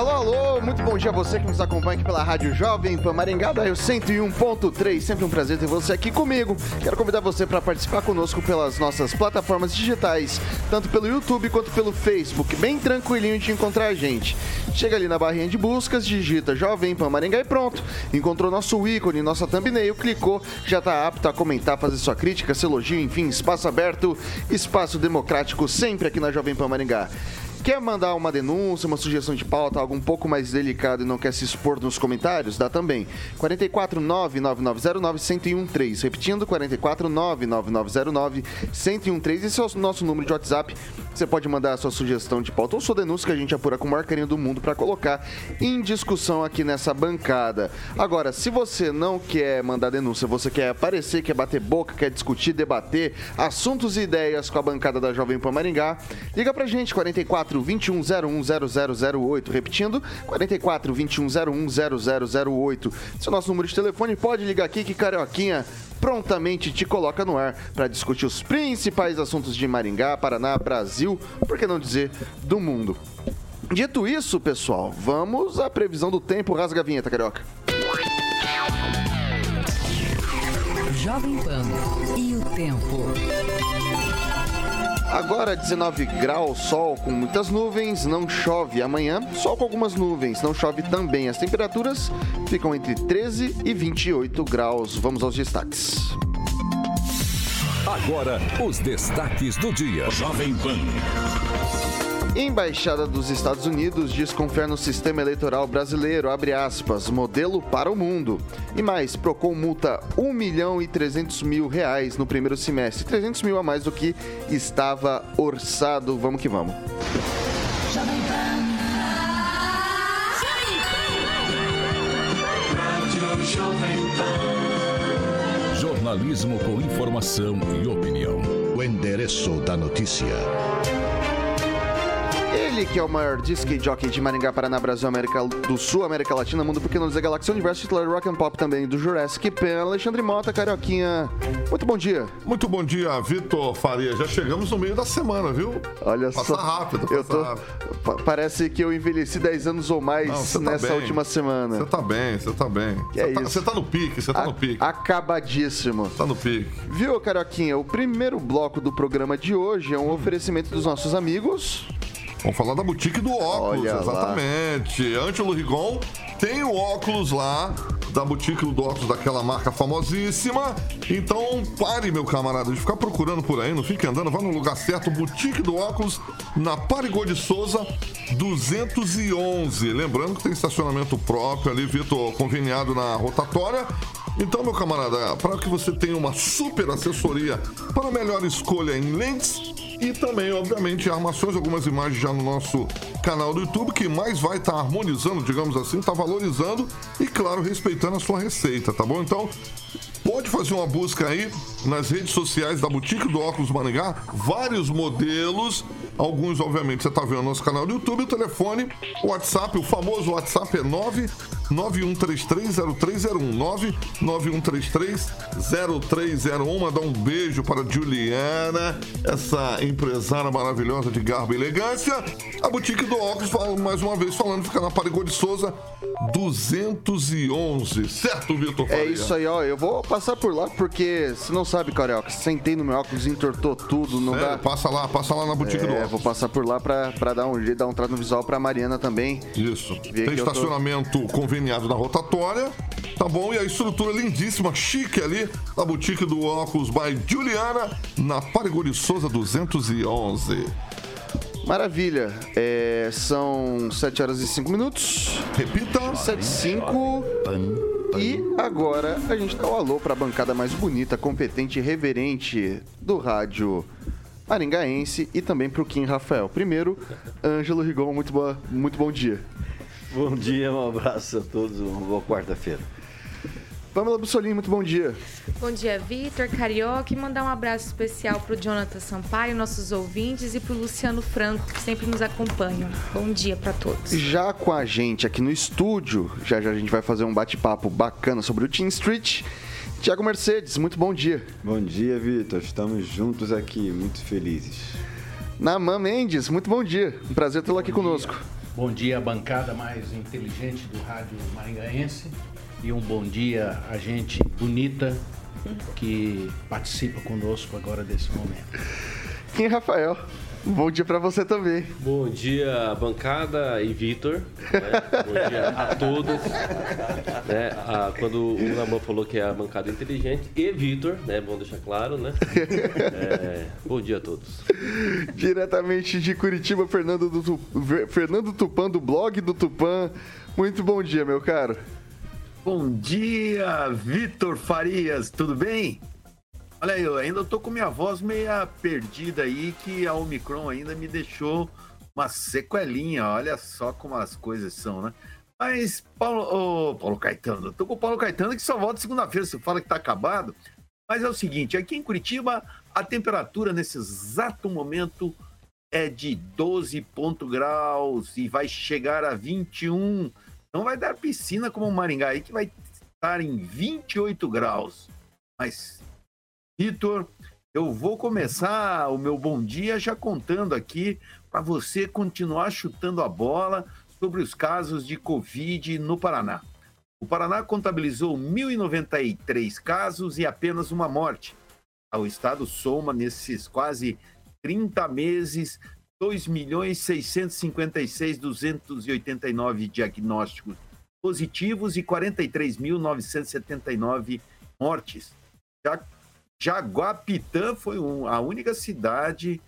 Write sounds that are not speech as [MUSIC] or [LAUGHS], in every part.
Alô, alô, muito bom dia a você que nos acompanha aqui pela Rádio Jovem Pan Maringá, da 101.3. Sempre um prazer ter você aqui comigo. Quero convidar você para participar conosco pelas nossas plataformas digitais, tanto pelo YouTube quanto pelo Facebook. Bem tranquilinho de encontrar a gente. Chega ali na barrinha de buscas, digita Jovem Pan Maringá e pronto. Encontrou nosso ícone, nossa thumbnail, clicou, já está apto a comentar, fazer sua crítica, seu elogio, enfim, espaço aberto, espaço democrático sempre aqui na Jovem Pan Maringá. Quer mandar uma denúncia, uma sugestão de pauta, algo um pouco mais delicado e não quer se expor nos comentários? Dá também. 449-9909-1013. Repetindo, 449-9909-1013. Esse é o nosso número de WhatsApp. Você pode mandar a sua sugestão de pauta ou sua denúncia que a gente apura com o maior carinho do mundo para colocar em discussão aqui nessa bancada. Agora, se você não quer mandar denúncia, você quer aparecer, quer bater boca, quer discutir, debater assuntos e ideias com a bancada da Jovem Pan Maringá, liga pra gente, 44 44 0008. Repetindo, 44 2101 0008. Esse é o nosso número de telefone. Pode ligar aqui que Carioquinha prontamente te coloca no ar para discutir os principais assuntos de Maringá, Paraná, Brasil, por que não dizer do mundo. Dito isso, pessoal, vamos à previsão do tempo. Rasga a vinheta, Carioca. Jovem Pan e o tempo. Agora 19 graus, sol com muitas nuvens, não chove amanhã, sol com algumas nuvens, não chove também. As temperaturas ficam entre 13 e 28 graus. Vamos aos destaques. Agora, os destaques do dia. Jovem Pan. Embaixada dos Estados Unidos diz confiar no sistema eleitoral brasileiro, abre aspas, modelo para o mundo. E mais, Procon multa 1 milhão e 300 mil reais no primeiro semestre, 300 mil a mais do que estava orçado. Vamos que vamos. Jornalismo com informação e opinião. O endereço da notícia. Ele que é o maior disc jockey de Maringá, Paraná, Brasil, América do Sul, América Latina, Mundo Pequeno, Dizer Galáxia, Universo, titular Rock and Pop também, do Jurassic Pan, Alexandre Mota, Carioquinha. Muito bom dia. Muito bom dia, Vitor Faria. Já chegamos no meio da semana, viu? Olha passa só. rápido, passa eu tô, rápido. Parece que eu envelheci 10 anos ou mais Não, tá nessa bem. última semana. Você tá bem, você tá bem. Que Você é tá, isso? você tá no pique, você tá no pique. Acabadíssimo. Tá no pique. Viu, Carioquinha? O primeiro bloco do programa de hoje é um oferecimento dos nossos amigos. Vamos falar da boutique do óculos, Olha lá. exatamente. Ângelo Rigon tem o óculos lá da boutique do óculos daquela marca famosíssima. Então, pare, meu camarada, de ficar procurando por aí, não fique andando, vá no lugar certo, boutique do óculos na Parigô de Souza 211. Lembrando que tem estacionamento próprio ali, Vitor, conveniado na rotatória. Então, meu camarada, para que você tenha uma super assessoria para melhor escolha em lentes e também, obviamente, armações, algumas imagens já no nosso canal do YouTube, que mais vai estar harmonizando, digamos assim, está valorizando e, claro, respeitando a sua receita, tá bom? Então, pode fazer uma busca aí nas redes sociais da Boutique do Óculos Maringá, vários modelos, alguns, obviamente, você está vendo no nosso canal do YouTube, o telefone, o WhatsApp, o famoso WhatsApp é 9 91330301 991330301 mandar um beijo para Juliana, essa empresária maravilhosa de garbo e elegância. A boutique do óculos, mais uma vez falando, fica na Parigô de Souza 211. Certo, Vitor É Faria? isso aí, ó. Eu vou passar por lá porque, se não sabe, Carioca, sentei no meu óculos, entortou tudo, não Sério? dá. Passa lá, passa lá na boutique do É, óculos. vou passar por lá pra, pra dar um jeito, dar um trato no visual pra Mariana também. Isso. Tem eu tô- estacionamento conveniado na rotatória, tá bom? E a estrutura lindíssima, chique ali, na boutique do óculos by Juliana, na Parigô de Souza 211. Maravilha. É, são 7 horas e 5 minutos. Repita. 7 e 5. E agora a gente dá o alô pra bancada mais bonita, competente e reverente do rádio maringaense e também pro Kim Rafael. Primeiro, Ângelo Rigon, muito, boa, muito bom dia. Bom dia, um abraço a todos, uma boa quarta-feira. Pamela Bussolini, muito bom dia. Bom dia, Vitor, Carioca, e mandar um abraço especial para o Jonathan Sampaio, nossos ouvintes, e para o Luciano Franco, que sempre nos acompanham. Bom dia para todos. Já com a gente aqui no estúdio, já já a gente vai fazer um bate-papo bacana sobre o Team Street. Tiago Mercedes, muito bom dia. Bom dia, Vitor. Estamos juntos aqui, muito felizes. Naman Mendes, muito bom dia. Um prazer tê-lo aqui Bom conosco. Bom dia, bancada mais inteligente do rádio maringaense. E um bom dia a gente bonita que participa conosco agora desse momento. Kim Rafael, bom dia para você também. Bom dia, bancada e Vitor. Né? Bom dia a todos. Né? Ah, quando o Naman falou que é a bancada inteligente e Vitor, né? Bom deixar claro, né? É, bom dia a todos. Diretamente de Curitiba, Fernando, do Fernando Tupan, do blog do Tupan. Muito bom dia, meu caro. Bom dia, Vitor Farias, tudo bem? Olha aí, eu ainda tô com minha voz meia perdida aí, que a Omicron ainda me deixou uma sequelinha, olha só como as coisas são, né? Mas, Paulo, ô, Paulo Caetano, eu tô com o Paulo Caetano que só volta segunda-feira, você fala que tá acabado. Mas é o seguinte, aqui em Curitiba, a temperatura nesse exato momento é de 12 ponto graus e vai chegar a 21. Não vai dar piscina como o Maringá aí, que vai estar em 28 graus. Mas, Vitor, eu vou começar o meu bom dia já contando aqui para você continuar chutando a bola sobre os casos de Covid no Paraná. O Paraná contabilizou 1.093 casos e apenas uma morte. O estado soma nesses quase 30 meses 2.656.289 diagnósticos positivos e 43.979 mortes. Já Jaguapitã foi um- a única cidade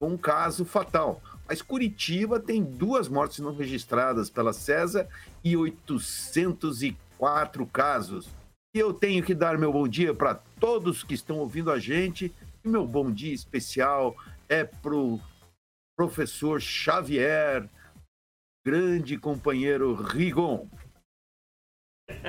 com um caso fatal. Mas Curitiba tem duas mortes não registradas pela CESA e 804 casos. E eu tenho que dar meu bom dia para todos que estão ouvindo a gente. E meu bom dia especial é para o professor Xavier, grande companheiro Rigon.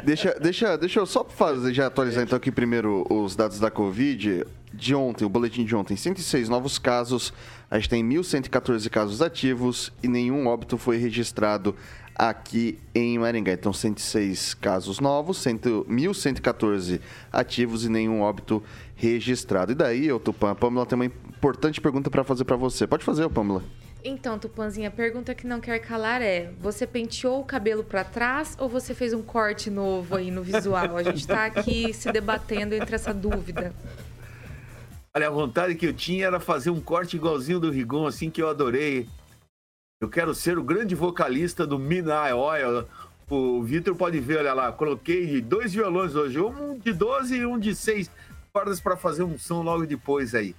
Deixa, deixa, deixa eu só fazer, já atualizar então aqui primeiro os dados da Covid. De ontem, o boletim de ontem, 106 novos casos, a gente tem 1.114 casos ativos e nenhum óbito foi registrado aqui em Maringá. Então, 106 casos novos, 100 1.114 ativos e nenhum óbito registrado. E daí, ô Tupã, a Pamela tem uma importante pergunta para fazer para você. Pode fazer, Pamela. Então, Tupanzinha, a pergunta que não quer calar é: você penteou o cabelo para trás ou você fez um corte novo aí no visual? A gente tá aqui se debatendo entre essa dúvida. Olha, a vontade que eu tinha era fazer um corte igualzinho do Rigon, assim que eu adorei. Eu quero ser o grande vocalista do Midnight Oil. O Vitor pode ver, olha lá, coloquei dois violões hoje, um de 12 e um de 6 cordas para fazer um som logo depois aí.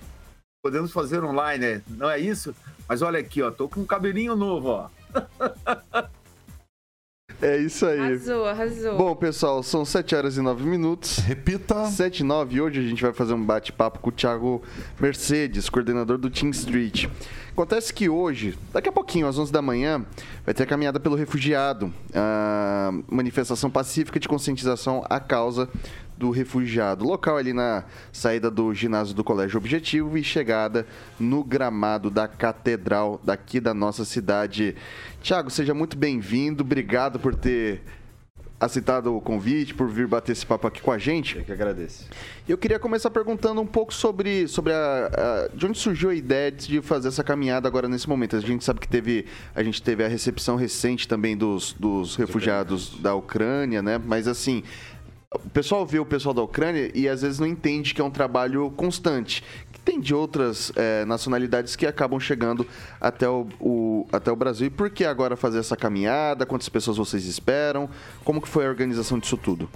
Podemos fazer online, né? Não é isso? Mas olha aqui, ó, tô com um cabelinho novo, ó. [LAUGHS] É isso aí. Arrasou, arrasou. Bom, pessoal, são 7 horas e 9 minutos. Repita. 7 e 9. Hoje a gente vai fazer um bate-papo com o Thiago Mercedes, coordenador do Team Street. Acontece que hoje, daqui a pouquinho, às 11 da manhã, vai ter a caminhada pelo refugiado. A manifestação pacífica de conscientização à causa do refugiado. Local ali na saída do ginásio do Colégio Objetivo e chegada no gramado da Catedral daqui da nossa cidade. Tiago, seja muito bem-vindo. Obrigado por ter aceitado o convite, por vir bater esse papo aqui com a gente. Eu que agradeço. Eu queria começar perguntando um pouco sobre, sobre a, a- de onde surgiu a ideia de fazer essa caminhada agora nesse momento. A gente sabe que teve a gente teve a recepção recente também dos, dos refugiados da Ucrânia, né? Mas assim, o pessoal vê o pessoal da Ucrânia e às vezes não entende que é um trabalho constante. Que tem de outras eh, nacionalidades que acabam chegando até o, o- até o Brasil. E por que agora fazer essa caminhada? Quantas pessoas vocês esperam? Como que foi a organização disso tudo?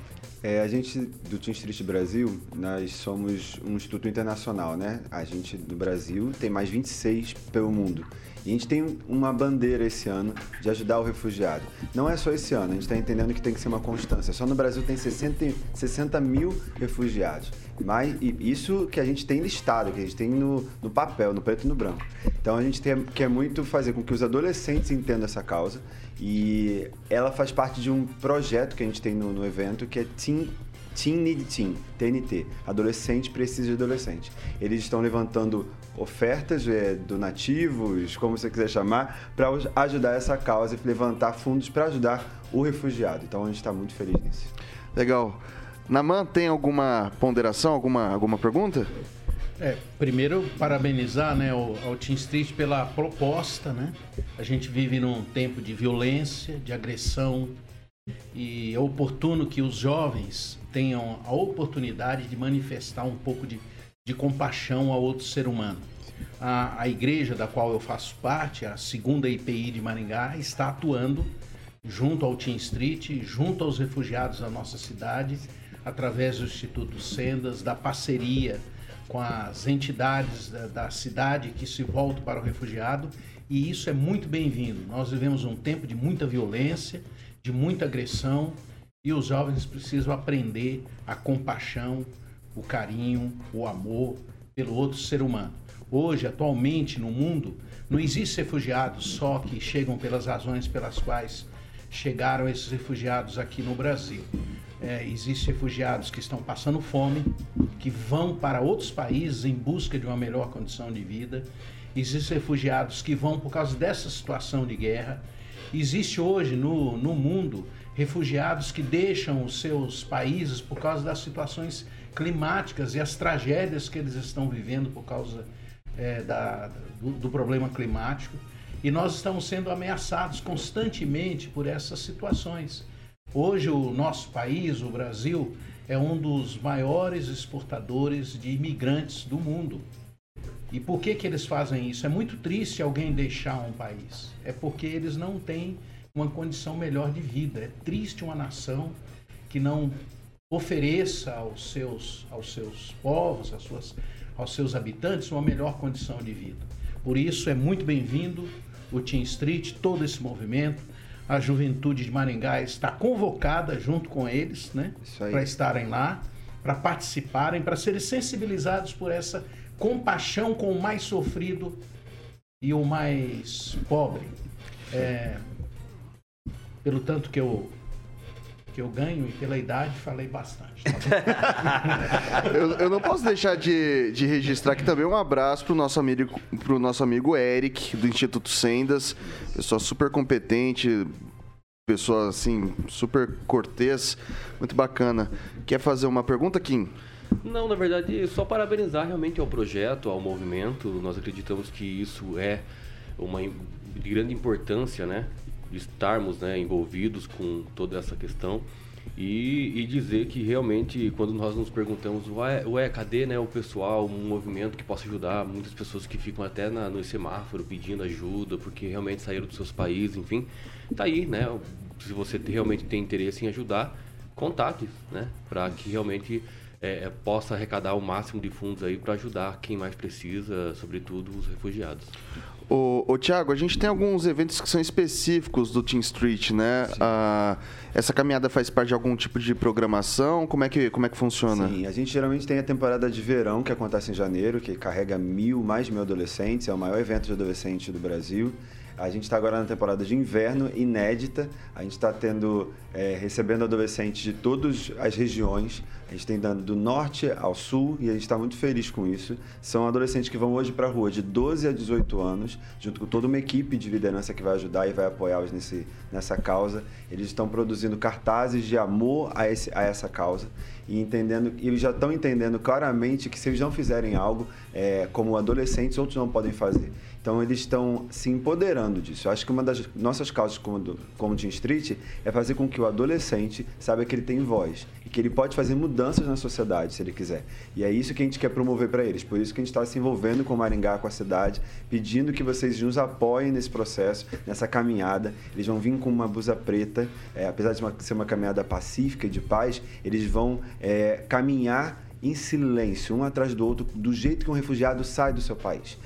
É, a gente do Team Street Brasil, nós somos um instituto internacional, né? A gente no Brasil tem mais 26 pelo mundo. E a gente tem uma bandeira esse ano de ajudar o refugiado. Não é só esse ano, a gente está entendendo que tem que ser uma constância. Só no Brasil tem 60, 60 mil refugiados. Mas isso que a gente tem listado, que a gente tem no, no papel, no preto e no branco. Então a gente tem, quer muito fazer com que os adolescentes entendam essa causa. E ela faz parte de um projeto que a gente tem no, no evento, que é Team Teen Need Teen, TNT. Adolescente precisa de adolescente. Eles estão levantando ofertas, é, donativos, como você quiser chamar, para ajudar essa causa e levantar fundos para ajudar o refugiado. Então a gente está muito feliz nisso. Legal. Naman, tem alguma ponderação, alguma, alguma pergunta? É, primeiro, parabenizar né, ao, Team Street pela proposta. Né? A gente vive num tempo de violência, de agressão, e é oportuno que os jovens tenham a oportunidade de manifestar um pouco de, de compaixão a outro ser humano. A, a igreja da qual eu faço parte, a segunda IPI de Maringá, está atuando junto ao Team Street, junto aos refugiados da nossa cidade, através do Instituto Sendas, da parceria com as entidades da, da cidade que se voltam para o refugiado, e isso é muito bem-vindo. Nós vivemos um tempo de muita violência, de muita agressão, e os jovens precisam aprender a compaixão, o carinho, o amor pelo outro ser humano. Hoje, atualmente, no mundo, não existe refugiados só que chegam pelas razões pelas quais chegaram esses refugiados aqui no Brasil. É, existem refugiados que estão passando fome, que vão para outros países em busca de uma melhor condição de vida. Existem refugiados que vão por causa dessa situação de guerra. Existe hoje no, no mundo refugiados que deixam os seus países por causa das situações climáticas e as tragédias que eles estão vivendo por causa é, da, do, do problema climático. E nós estamos sendo ameaçados constantemente por essas situações. Hoje, o nosso país, o Brasil, é um dos maiores exportadores de imigrantes do mundo. E por que, que eles fazem isso? É muito triste alguém deixar um país. É porque eles não têm uma condição melhor de vida. É triste uma nação que não ofereça aos seus, aos seus povos, às suas, aos seus habitantes, uma melhor condição de vida. Por isso é muito bem-vindo o Team Street, todo esse movimento. A juventude de Maringá está convocada junto com eles, né? Para estarem lá, para participarem, para serem sensibilizados por essa compaixão com o mais sofrido e o mais pobre. É, pelo tanto que eu que eu ganho e pela idade falei bastante. Tá [LAUGHS] eu, eu, não posso deixar de, de registrar aqui também um abraço para o nosso amigo, pro nosso amigo Eric, do Instituto Sendas, pessoa super competente, pessoa assim, super cortês, muito bacana. Quer fazer uma pergunta, Kim? Não, na verdade, só parabenizar realmente ao projeto, ao movimento. Nós acreditamos que isso é uma de grande importância, né? Estarmos né, envolvidos com toda essa questão e, e, dizer que realmente quando nós nos perguntamos ué, ué cadê né, o pessoal, um movimento que possa ajudar muitas pessoas que ficam até na, no semáforo pedindo ajuda porque realmente saíram dos seus países, enfim, tá aí, né? Se você realmente tem interesse em ajudar, contate, né? Para que realmente é, possa arrecadar o máximo de fundos aí para ajudar quem mais precisa, sobretudo os refugiados. Ô, ô Tiago, a gente tem alguns eventos que são específicos do Team Street, né? Ah, essa caminhada faz parte de algum tipo de programação? Como é, que, como é que funciona? Sim, a gente geralmente tem a temporada de verão, que acontece em janeiro, que carrega mil, mais de mil adolescentes, é o maior evento de adolescente do Brasil. A gente está agora na temporada de inverno, inédita. A gente está tendo, é, recebendo adolescentes de todas as regiões. A gente tem dando do norte ao sul e a gente está muito feliz com isso. São adolescentes que vão hoje para a rua de 12 a 18 anos, junto com toda uma equipe de liderança que vai ajudar e vai apoiá-los nessa causa. Eles estão produzindo cartazes de amor a, esse, a essa causa e entendendo, eles já estão entendendo claramente que se eles não fizerem algo, é, como adolescentes, outros não podem fazer. Então eles estão se empoderando disso. Eu acho que uma das nossas causas como, como Team Street é fazer com que o adolescente saiba que ele tem voz e que ele pode fazer mudanças na sociedade se ele quiser. E é isso que a gente quer promover para eles. Por isso que a gente está se envolvendo com o Maringá, com a cidade, pedindo que vocês nos apoiem nesse processo, nessa caminhada. Eles vão vir com uma blusa preta, é, apesar de uma, ser uma caminhada pacífica, de paz, eles vão é, caminhar em silêncio, um atrás do outro, do jeito que um refugiado sai do seu país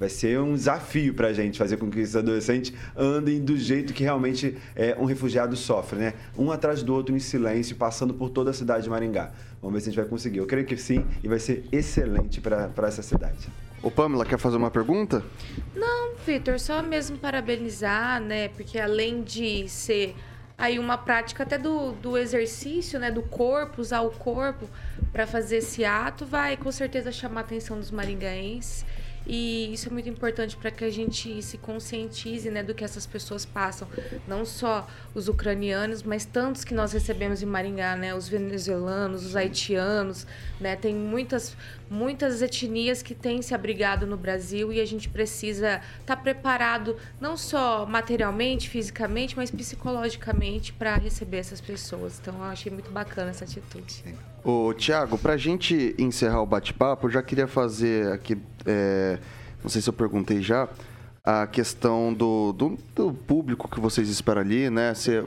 Vai ser um desafio para a gente fazer com que esses adolescentes andem do jeito que realmente é, um refugiado sofre, né? Um atrás do outro em silêncio, passando por toda a cidade de Maringá. Vamos ver se a gente vai conseguir. Eu creio que sim e vai ser excelente para essa cidade. Ô Pamela, quer fazer uma pergunta? Não, Vitor, só mesmo parabenizar, né? Porque além de ser aí uma prática até do, do exercício, né? Do corpo, usar o corpo para fazer esse ato, vai com certeza chamar a atenção dos maringaenses. E isso é muito importante para que a gente se conscientize né, do que essas pessoas passam. Não só os ucranianos, mas tantos que nós recebemos em Maringá, né? Os venezuelanos, os haitianos, né? Tem muitas, muitas etnias que têm se abrigado no Brasil e a gente precisa estar tá preparado não só materialmente, fisicamente, mas psicologicamente para receber essas pessoas. Então eu achei muito bacana essa atitude. Ô, Tiago, para a gente encerrar o bate-papo, eu já queria fazer aqui, é, não sei se eu perguntei já, a questão do, do, do, público que vocês esperam ali, né? Você,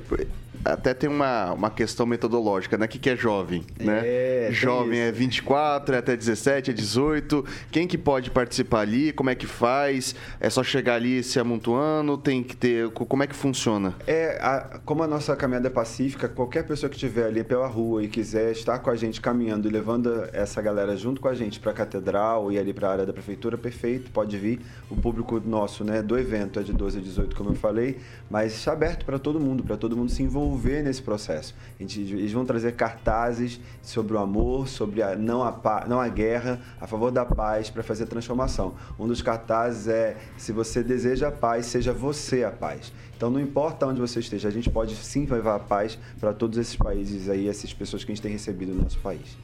até tem uma, uma questão metodológica, né? O que, que é jovem, né? É, jovem é 24, é até 17, é 18. Quem que pode participar ali? Como é que faz? É só chegar ali se amontoando? Tem que ter... Como é que funciona? É, a, como a nossa caminhada é pacífica, qualquer pessoa que estiver ali pela rua e quiser estar com a gente caminhando e levando essa galera junto com a gente para a catedral e ali para a área da prefeitura, perfeito, pode vir. O público nosso, né, do evento é de 12 a 18, como eu falei, mas está aberto para todo mundo, para todo mundo se envolver envolver nesse processo. Gente, eles vão trazer cartazes sobre o amor, sobre a não a, não a guerra, a favor da paz, para fazer a transformação. Um dos cartazes é: se você deseja a paz, seja você a paz. Então não importa onde você esteja, a gente pode sim levar a paz para todos esses países aí, essas pessoas que a gente tem recebido no nosso país.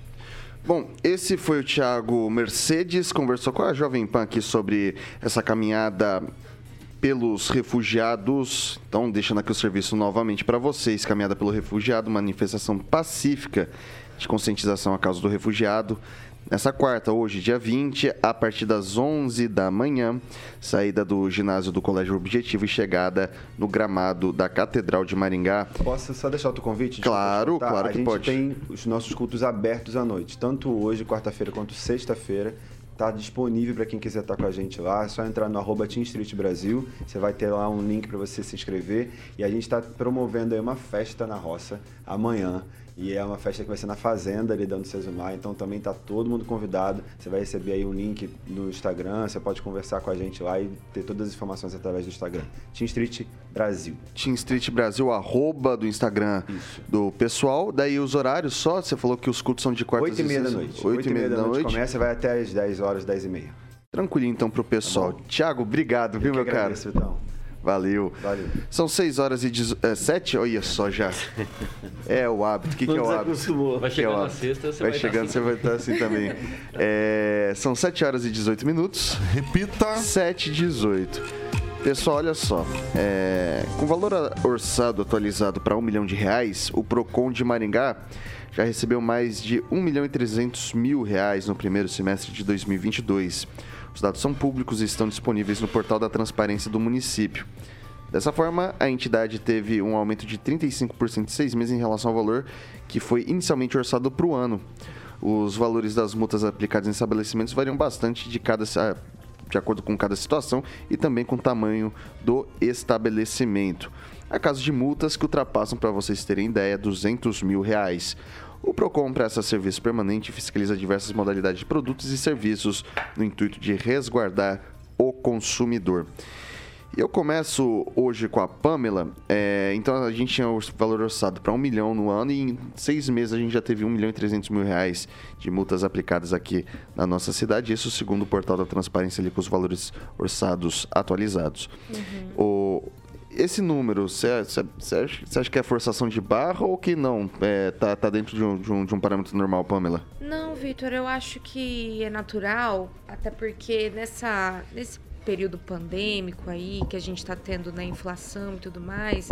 Bom, esse foi o Thiago Mercedes, conversou com a Jovem Pan aqui sobre essa caminhada pelos refugiados. Então, deixando aqui o serviço novamente para vocês. Caminhada pelo refugiado, manifestação pacífica de conscientização à causa do refugiado. Nessa quarta, hoje, dia 20, a partir das 11 da manhã, saída do ginásio do Colégio Objetivo e chegada no gramado da Catedral de Maringá. Posso só deixar outro convite? Claro, claro que pode. A gente tem os nossos cultos abertos à noite, tanto hoje, quarta-feira, quanto sexta-feira. Está disponível para quem quiser estar tá com a gente lá. É só entrar no arroba Team Street Brasil. Você vai ter lá um link para você se inscrever. E a gente está promovendo aí uma festa na roça amanhã. E é uma festa que vai ser na fazenda ali da Unicesumar, então também está todo mundo convidado. Você vai receber aí um link no Instagram, você pode conversar com a gente lá e ter todas as informações através do Instagram. Team Street Brasil. Team Street Brasil, arroba do Instagram Isso. do pessoal. Daí os horários só, você falou que os cultos são de quarta Oito e meia da noite. Oito e meia da noite. Começa e vai até as 10 horas, 10 e meia. Tranquilinho então pro pessoal. Tá Tiago, obrigado, Eu viu, meu agradeço, cara? Então. Valeu. Valeu. São 6 horas e 7? É, Olha só já. É o hábito. O que, que é o hábito? Vai chegando é na sexta, você vai, vai chegando, assim. você vai estar assim também. [LAUGHS] É, são 7 horas e 18 minutos. Repita. 7 e 18. Pessoal, olha só. É, com valor orçado atualizado para 1 milhão de reais, o PROCON de Maringá já recebeu mais de 1 milhão e 300 mil reais no primeiro semestre de 2022. Os dados são públicos e estão disponíveis no portal da transparência do município. Dessa forma, a entidade teve um aumento de 35% em seis meses em relação ao valor que foi inicialmente orçado para o ano. Os valores das multas aplicadas em estabelecimentos variam bastante de, cada, de acordo com cada situação e também com o tamanho do estabelecimento. Há casos de multas que ultrapassam, para vocês terem ideia, 200 mil reais. O PROCON presta serviço permanente e fiscaliza diversas modalidades de produtos e serviços no intuito de resguardar o consumidor. E eu começo hoje com a Pamela. É, então a gente tinha o valor orçado para um milhão no ano e em seis meses a gente já teve um milhão e trezentos mil reais de multas aplicadas aqui na nossa cidade. Isso segundo o portal da transparência ali com os valores orçados atualizados. Uhum. O, esse número, você acha, acha, que é forçação de barra ou que não? É, tá, tá dentro de um, de, um, de um parâmetro normal, Pamela? Não, Vitor, eu acho que é natural, até porque nessa, nesse período pandêmico aí, que a gente está tendo na né, inflação e tudo mais,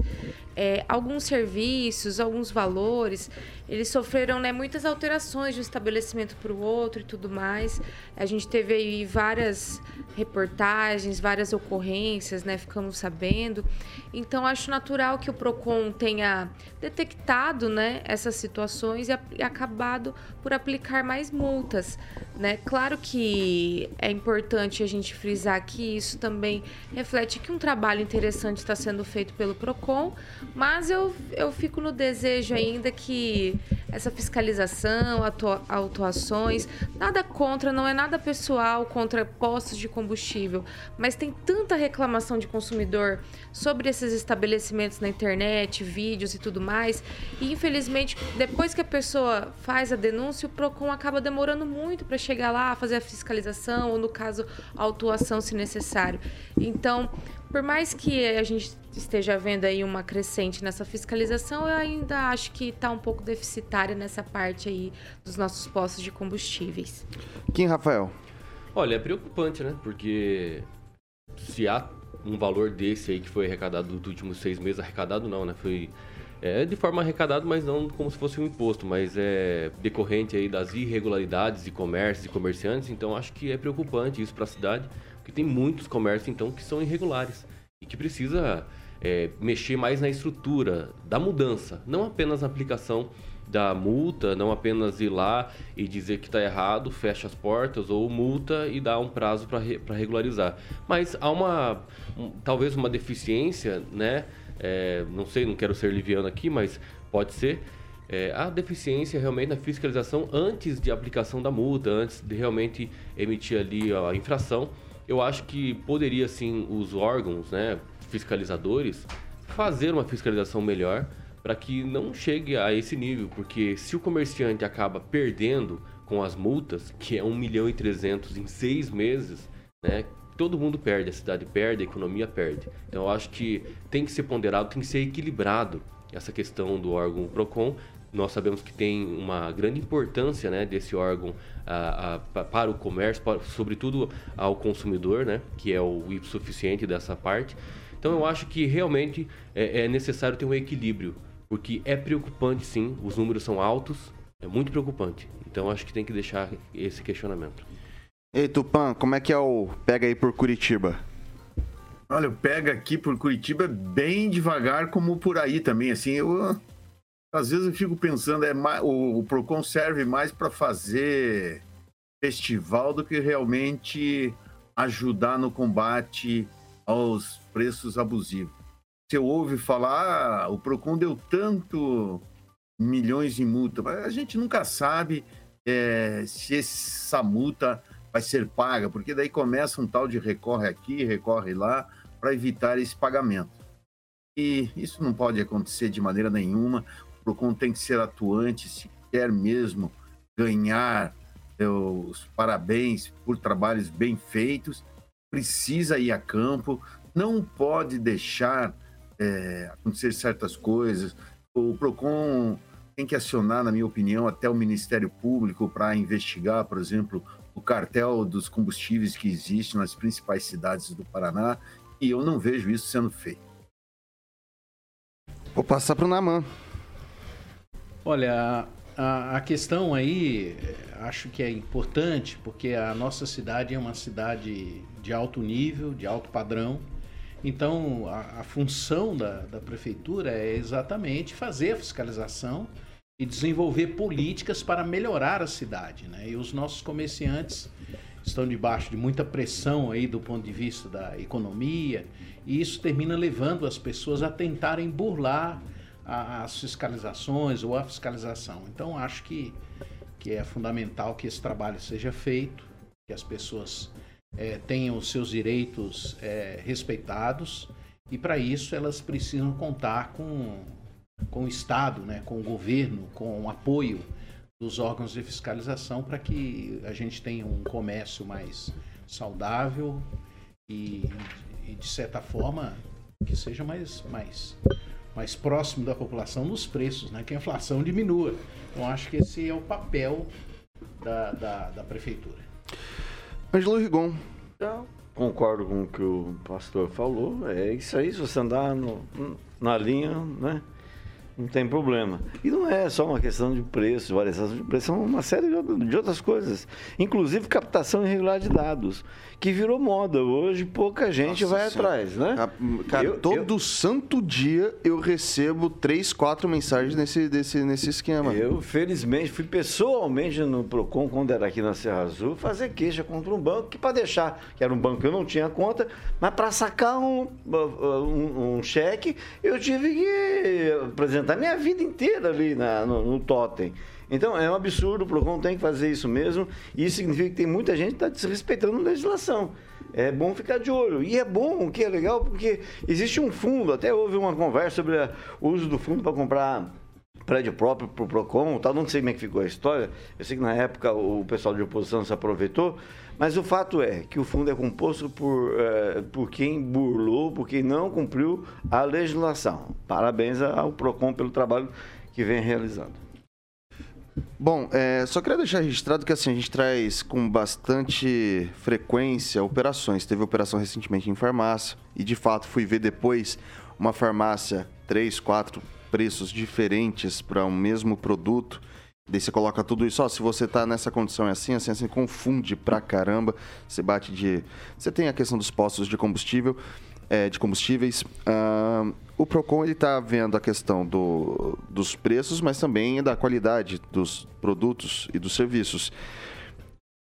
é, alguns serviços, alguns valores, eles sofreram né, muitas alterações de um estabelecimento para o outro e tudo mais. A gente teve aí várias reportagens, várias ocorrências, né? Ficamos sabendo. Então, acho natural que o PROCON tenha detectado né, essas situações e, e acabado por aplicar mais multas. Né? Claro que é importante a gente frisar aqui isso também reflete que um trabalho interessante está sendo feito pelo PROCON, mas eu, eu fico no desejo ainda que essa fiscalização, atua- autuações, nada contra, não é nada pessoal contra postos de combustível, mas tem tanta reclamação de consumidor sobre esses estabelecimentos na internet, vídeos e tudo mais, e infelizmente, depois que a pessoa faz a denúncia, o PROCON acaba demorando muito para chegar lá, fazer a fiscalização, ou no caso, a autuação se necessário. Então, por mais que a gente esteja vendo aí uma crescente nessa fiscalização, eu ainda acho que está um pouco deficitária nessa parte aí dos nossos postos de combustíveis. Kim Rafael. Olha, é preocupante, né? Porque se há um valor desse aí que foi arrecadado dos últimos seis meses, arrecadado não, né? Foi é, de forma arrecadada, mas não como se fosse um imposto, mas é decorrente aí das irregularidades de comércios e comerciantes, então acho que é preocupante isso para a cidade, porque tem muitos comércios então que são irregulares e que precisa é, mexer mais na estrutura da mudança, não apenas na aplicação da multa, não apenas ir lá e dizer que está errado, fecha as portas ou multa e dá um prazo para re, regularizar. Mas há uma, um, talvez uma deficiência, né? É, não sei, não quero ser liviano aqui, mas pode ser. É, há deficiência realmente na fiscalização antes de aplicação da multa, antes de realmente emitir ali a infração. Eu acho que poderia sim os órgãos, né, fiscalizadores, fazer uma fiscalização melhor para que não chegue a esse nível, porque se o comerciante acaba perdendo com as multas, que é 1 milhão e 300 em seis meses, né, todo mundo perde, a cidade perde, a economia perde. Então eu acho que tem que ser ponderado, tem que ser equilibrado essa questão do órgão PROCON. Nós sabemos que tem uma grande importância né, desse órgão ah, ah, para o comércio, para, sobretudo ao consumidor, né, que é o suficiente dessa parte. Então eu acho que realmente é, é necessário ter um equilíbrio, porque é preocupante sim, os números são altos, é muito preocupante. Então acho que tem que deixar esse questionamento. Ei, Tupã, como é que é o pega aí por Curitiba? Olha, o pega aqui por Curitiba bem devagar, como por aí também. Assim, eu às vezes eu fico pensando, é mais, o, o Procon serve mais para fazer festival do que realmente ajudar no combate aos preços abusivos. Você ouve falar, ah, o Procon deu tanto milhões em multa, mas a gente nunca sabe é, se essa multa vai ser paga, porque daí começa um tal de recorre aqui, recorre lá, para evitar esse pagamento. E isso não pode acontecer de maneira nenhuma. O PROCON tem que ser atuante se quer mesmo ganhar é, os parabéns por trabalhos bem feitos, precisa ir a campo, não pode deixar é, acontecer certas coisas. O PROCON tem que acionar, na minha opinião, até o Ministério Público para investigar, por exemplo, o cartel dos combustíveis que existe nas principais cidades do Paraná, e eu não vejo isso sendo feito. Vou passar para o Naman. Olha, a, a, questão aí, acho que é importante, porque a nossa cidade é uma cidade de alto nível, de alto padrão. Então, a, a função da, da prefeitura é exatamente fazer a fiscalização e desenvolver políticas para melhorar a cidade. Né? E os nossos comerciantes estão debaixo de muita pressão aí do ponto de vista da economia e isso termina levando as pessoas a tentarem burlar as fiscalizações ou a fiscalização. Então acho que, que é fundamental que esse trabalho seja feito, que as pessoas é, tenham os seus direitos é, respeitados e para isso elas precisam contar com, com o Estado, né, com o governo, com o apoio dos órgãos de fiscalização para que a gente tenha um comércio mais saudável e, e, de certa forma que seja mais, mais, mais próximo da população nos preços, né? que a inflação diminua. Então acho que esse é o papel da, da, da prefeitura. Ângelo Rigon. Então, concordo com o que o pastor falou. É isso aí, se você andar no, na linha, né? Não tem problema. E não é só uma questão de preço, variação de preço, são uma série de outras coisas. Inclusive captação irregular de dados, que virou moda. Hoje pouca gente Nossa vai Senhora. atrás, né? A- Cara, Eu- todo santo dia eu recebo três, quatro mensagens nesse, desse, nesse esquema. Eu, felizmente, fui pessoalmente no PROCON, quando era aqui na Serra Azul, fazer queixa contra um banco, que para deixar, que era um banco que eu não tinha conta, mas para sacar um, um, um cheque, eu tive que apresentar minha vida inteira ali na- no, no totem. Então, é um absurdo, o PROCON tem que fazer isso mesmo, e isso significa que tem muita gente que está desrespeitando a legislação. É bom ficar de olho. E é bom, o que é legal, porque existe um fundo, até houve uma conversa sobre o uso do fundo para comprar prédio próprio para o PROCON, tal, não sei como é que ficou a história, eu sei que na época o pessoal de oposição se aproveitou, mas o fato é que o fundo é composto por, eh, por quem burlou, por quem não cumpriu a legislação. Parabéns ao PROCON pelo trabalho que vem realizando. Bom, é, só queria deixar registrado que assim, a gente traz com bastante frequência operações. Teve operação recentemente em farmácia e de fato fui ver depois uma farmácia, três, quatro preços diferentes para um mesmo produto. Daí você coloca tudo isso, ó, se você tá nessa condição é assim, assim, assim, confunde pra caramba. Você bate de. Você tem a questão dos postos de combustível, é, de combustíveis. Ah, o Procon ele tá vendo a questão do, dos preços, mas também da qualidade dos produtos e dos serviços.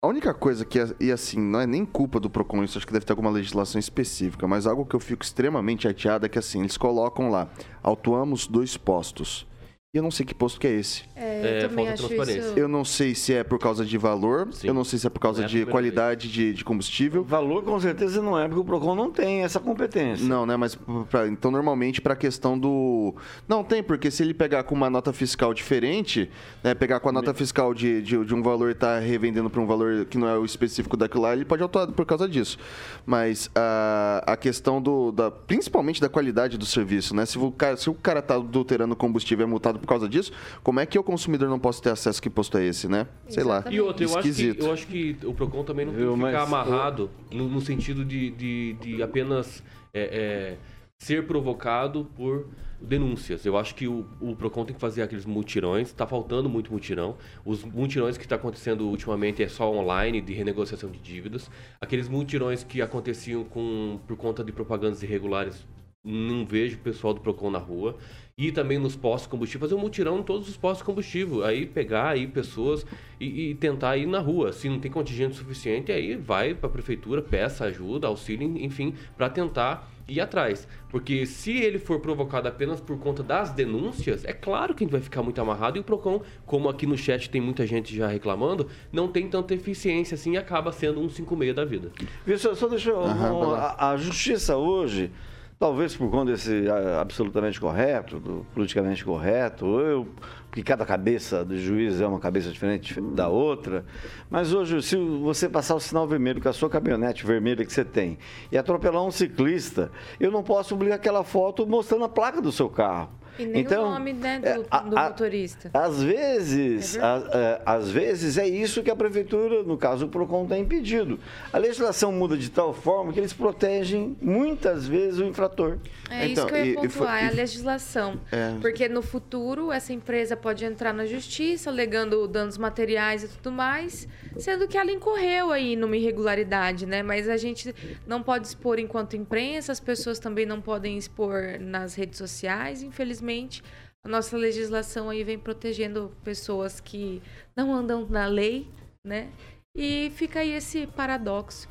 A única coisa que, é- e assim, não é nem culpa do Procon, isso acho que deve ter alguma legislação específica, mas algo que eu fico extremamente chateado é que assim, eles colocam lá, autuamos dois postos. E eu não sei que posto que é esse. É, eu também acho isso. Eu não sei se é por causa de valor, eu não sei se é por causa é de qualidade de, de combustível. Valor com certeza não é, porque o PROCON não tem essa competência. Não, né? Mas pra- então normalmente para a questão do. Não tem, porque se ele pegar com uma nota fiscal diferente, né? Pegar com a nota fiscal de, de, de um valor e tá revendendo para um valor que não é o específico daquilo lá, ele pode autuar por causa disso. Mas a, a questão do. Da, principalmente da qualidade do serviço, né? Se o, cara, se o cara tá adulterando combustível e é multado por causa disso, como é que eu, consumidor, não posso ter acesso? Que posto é esse, né? Sei lá. E outra, eu acho, que, eu acho que o PROCON também não tem que ficar amarrado no, no sentido de, de, de apenas é, é, ser provocado por denúncias. Eu acho que o, o PROCON tem que fazer aqueles mutirões, está faltando muito mutirão. Os mutirões que está acontecendo ultimamente é só online, de renegociação de dívidas. Aqueles mutirões que aconteciam com, por conta de propagandas irregulares, não vejo o pessoal do PROCON na rua. E também nos postos de combustível, fazer um mutirão em todos os postos de combustível. Aí pegar aí pessoas e, e tentar ir na rua. Se não tem contingente suficiente, aí vai para a prefeitura, peça ajuda, auxílio, enfim, para tentar ir atrás. Porque se ele for provocado apenas por conta das denúncias, é claro que a gente vai ficar muito amarrado. E o PROCON, como aqui no chat tem muita gente já reclamando, não tem tanta eficiência assim e acaba sendo um 56 da vida. Viu, só, deixa eu. Aham, a, a justiça hoje, talvez por conta desse absolutamente correto, do politicamente correto, eu, porque cada cabeça do juiz é uma cabeça diferente da outra, mas hoje, se você passar o sinal vermelho com a sua caminhonete vermelha que você tem e atropelar um ciclista, eu não posso publicar aquela foto mostrando a placa do seu carro. E nem Então, o nome né, do, é, a- do a- motorista. Às vezes, É a- é, às vezes é isso que a prefeitura, no caso o Procon, tem impedido. A legislação muda de tal forma que eles protegem muitas vezes o infrator. É isso que eu ia pontuar, é a legislação. É. Porque no futuro essa empresa pode entrar na justiça alegando danos materiais e tudo mais, sendo que ela incorreu aí numa irregularidade, né? Mas a gente não pode expor enquanto imprensa, as pessoas também não podem expor nas redes sociais, infelizmente. A nossa legislação aí vem protegendo pessoas que não andam na lei, né? E fica aí esse paradoxo.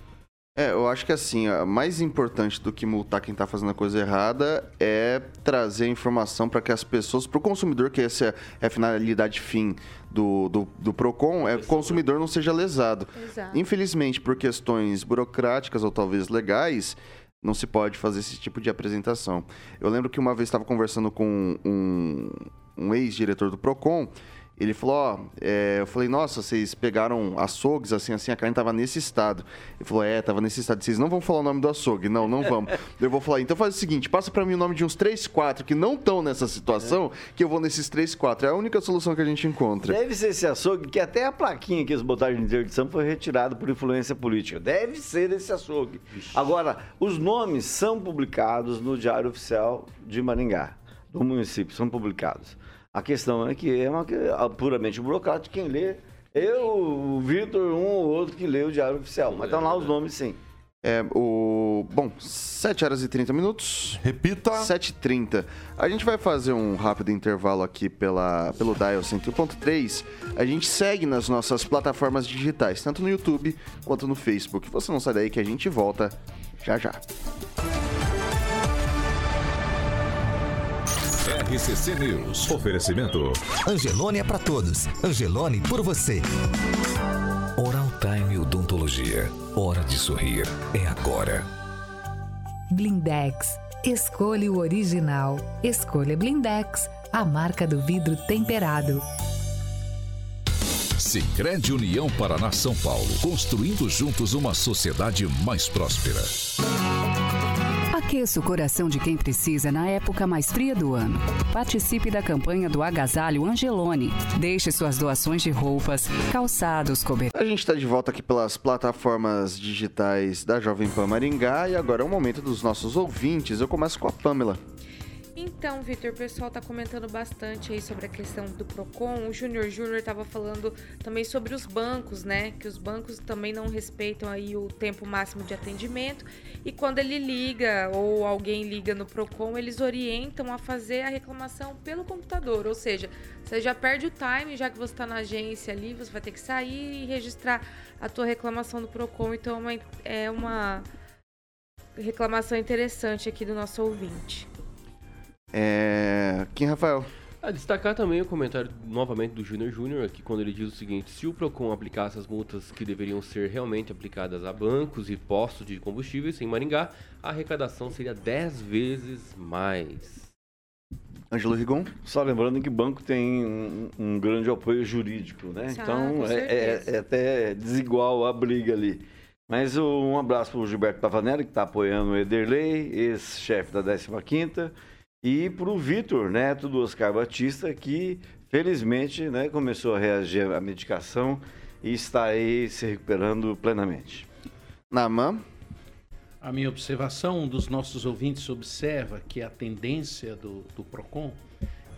É, eu acho que assim, a mais importante do que multar quem tá fazendo a coisa errada é trazer informação para que as pessoas, pro consumidor, que essa é a finalidade fim do, do, do PROCON, é que o consumidor não seja lesado. Exato. Infelizmente, por questões burocráticas ou talvez legais, não se pode fazer esse tipo de apresentação. Eu lembro que uma vez estava conversando com um, um ex-diretor do PROCON, ele falou, ó, é, eu falei, nossa, vocês pegaram açougues, assim, assim, a carne tava nesse estado. Ele falou, é, tava nesse estado. Vocês não vão falar o nome do açougue. Não, não vamos. [LAUGHS] eu vou falar, então faz o seguinte, passa para mim o nome de uns 3, 4 que não estão nessa situação, que eu vou nesses 3, 4. É a única solução que a gente encontra. Deve ser esse açougue que até a plaquinha que eles botaram de interdição foi retirada por influência política. Deve ser esse açougue. Agora, os nomes são publicados no Diário Oficial de Maringá. do município são publicados. A questão é que é uma, é puramente burocrática. Quem lê, eu, o Vitor, um ou outro que lê o Diário Oficial. Mas estão lá os nomes, sim. É, o... Bom, 7 horas e 30 minutos. Repita. 7h30. A gente vai fazer um rápido intervalo aqui pela, pelo Dial 101.3. A gente segue nas nossas plataformas digitais, tanto no YouTube quanto no Facebook. Você não sai daí que a gente volta já já. RCC News. Oferecimento. Angelone é pra todos. Angelone por você. Oral Time Odontologia. Hora de sorrir. É agora. Blindex. Escolha o original. Escolha Blindex, a marca do vidro temperado. Sicredi União Paraná São Paulo, construindo juntos uma sociedade mais próspera. Aqueça o coração de quem precisa na época mais fria do ano. Participe da campanha do Agasalho Angelone. Deixe suas doações de roupas, calçados, cobertores. A gente está de volta aqui pelas plataformas digitais da Jovem Pan Maringá e agora é o momento dos nossos ouvintes. Eu começo com a Pamela. Então, Vitor, o pessoal tá comentando bastante aí sobre a questão do Procon. O Júnior Júnior estava falando também sobre os bancos, né? Que os bancos também não respeitam aí o tempo máximo de atendimento. E quando ele liga ou alguém liga no Procon, eles orientam a fazer a reclamação pelo computador. Ou seja, você já perde o time, já que você está na agência ali, você vai ter que sair e registrar a tua reclamação no Procon. Então, é uma, é uma reclamação interessante aqui do nosso ouvinte. É. Quem, Rafael? A destacar também o comentário novamente do Júnior Júnior aqui quando ele diz o seguinte: se o Procon aplicasse as multas que deveriam ser realmente aplicadas a bancos e postos de combustíveis em Maringá, a arrecadação seria 10 vezes mais. Ângelo Rigon? Só lembrando que o banco tem um, um grande apoio jurídico, né? Ah, então é, é- é até desigual a briga ali. Mas um abraço para o Gilberto Pavanelli, que está apoiando o Ederlei, ex-chefe da 15ª, e para o Vitor Neto, do Oscar Batista, que felizmente né, começou a reagir à medicação e está aí se recuperando plenamente. Naman? A minha observação, um dos nossos ouvintes observa que a tendência do, do PROCON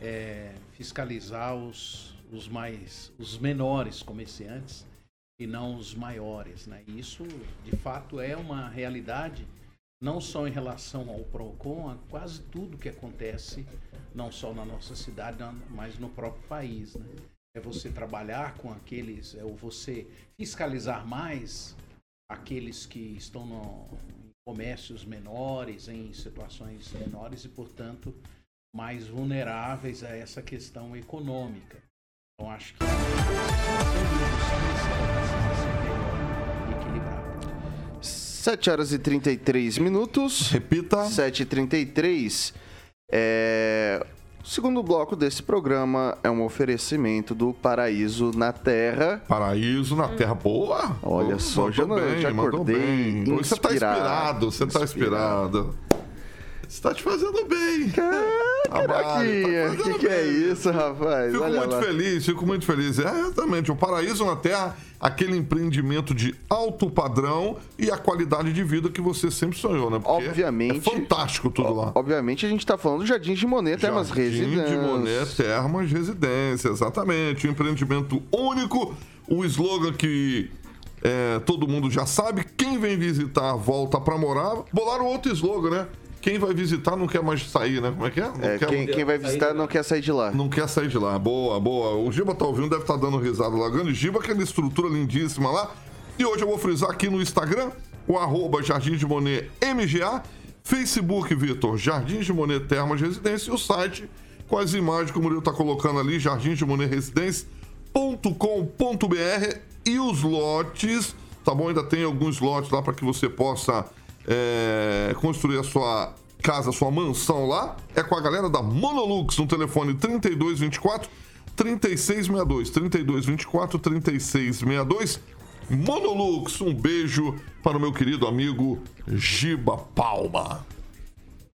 é fiscalizar os, os mais os menores comerciantes e não os maiores. Né? E isso, de fato, é uma realidade, não só em relação ao PROCON, a quase tudo que acontece, não só na nossa cidade, mas no próprio país. Né? É você trabalhar com aqueles, é você fiscalizar mais aqueles que estão no, em comércios menores, em situações menores e, portanto, mais vulneráveis a essa questão econômica. Então, acho que. 7 horas e 33 minutos. Repita. 7 e 33 É... O segundo bloco desse programa é um oferecimento do Paraíso na Terra. Paraíso na Terra. Boa! Olha só, já, bem, já acordei bem. Hoje Você tá inspirado, você tá inspirado. inspirado. Você tá te fazendo bem. [LAUGHS] Caraquinha, tá o que, que é isso, rapaz? Fico Olha muito lá. feliz, fico muito feliz. É, exatamente. O Paraíso na Terra, aquele empreendimento de alto padrão e a qualidade de vida que você sempre sonhou, né? Porque Obviamente. É fantástico tudo lá. Obviamente a gente tá falando do Jardim de Monet, Termas Jardim Residências. de Monet Termas Residência, exatamente. Um empreendimento único, o slogan que é, todo mundo já sabe. Quem vem visitar volta pra morar. Bolaram outro slogan, né? Quem vai visitar não quer mais sair, né? Como é que é? Não É, quer quem, quem vai visitar não quer sair de lá. Não quer sair de lá. Boa, boa. O Giba tá ouvindo, deve estar dando risada lá. Grande Giba, aquela estrutura lindíssima lá. E hoje eu vou frisar aqui no Instagram, o arroba Jardim de Monet MGA, Facebook, Vitor, Jardim de Monet Termas Residência e o site com as imagens que o Murilo tá colocando ali, Jardim de Monet Residência.com.br e os lotes, tá bom? Ainda tem alguns lotes lá para que você possa é, construir a sua casa, a sua mansão lá. É com a galera da Monolux no telefone 3224 3662. 3224 3662. Monolux, um beijo para o meu querido amigo Giba Palma.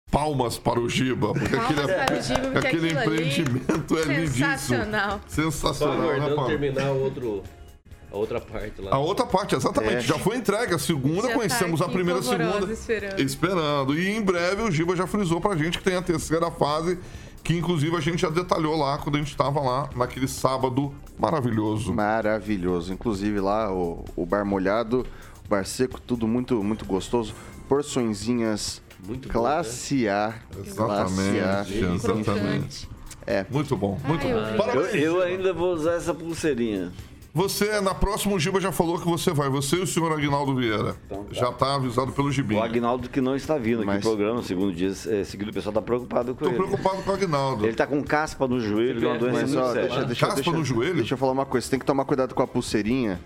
Palmas para o Giba, porque Palmas aquele, para o Giba, porque aquele empreendimento é lindíssimo. sensacional. Só Sensacional, né, aguardando Paulo? terminar o outro, a outra parte lá. A outra parte, exatamente. É. Já foi entregue. A segunda, Já tá conhecemos a aqui primeira e segunda. esperando. Esperando. E em breve o Giba já frisou pra gente que tem a terceira fase, que inclusive a gente já detalhou lá quando a gente estava lá naquele sábado maravilhoso. Maravilhoso. Inclusive lá o, o bar molhado, o bar seco, tudo muito, muito gostoso. Porçõezinhas Muito bom, classe A. Classe A. Exatamente, exatamente. É. Muito bom, muito Ai, bom. eu- Parabéns. Eu, eu ainda vou usar essa pulseirinha. Você, na próxima, o Giba já falou que você vai. Você e o senhor Aguinaldo Vieira. Já tá avisado pelo Gibinho. O Agnaldo que não está vindo aqui Mas- no programa, segundo dias, é, segundo o pessoal está preocupado com Tô ele. preocupado com o Aguinaldo. Ele está com caspa no joelho, é uma doença Mas, muito ó, séria. deixa, deixa, Caspa deixa, no joelho? Deixa eu falar uma coisa. Você tem que tomar cuidado com a pulseirinha.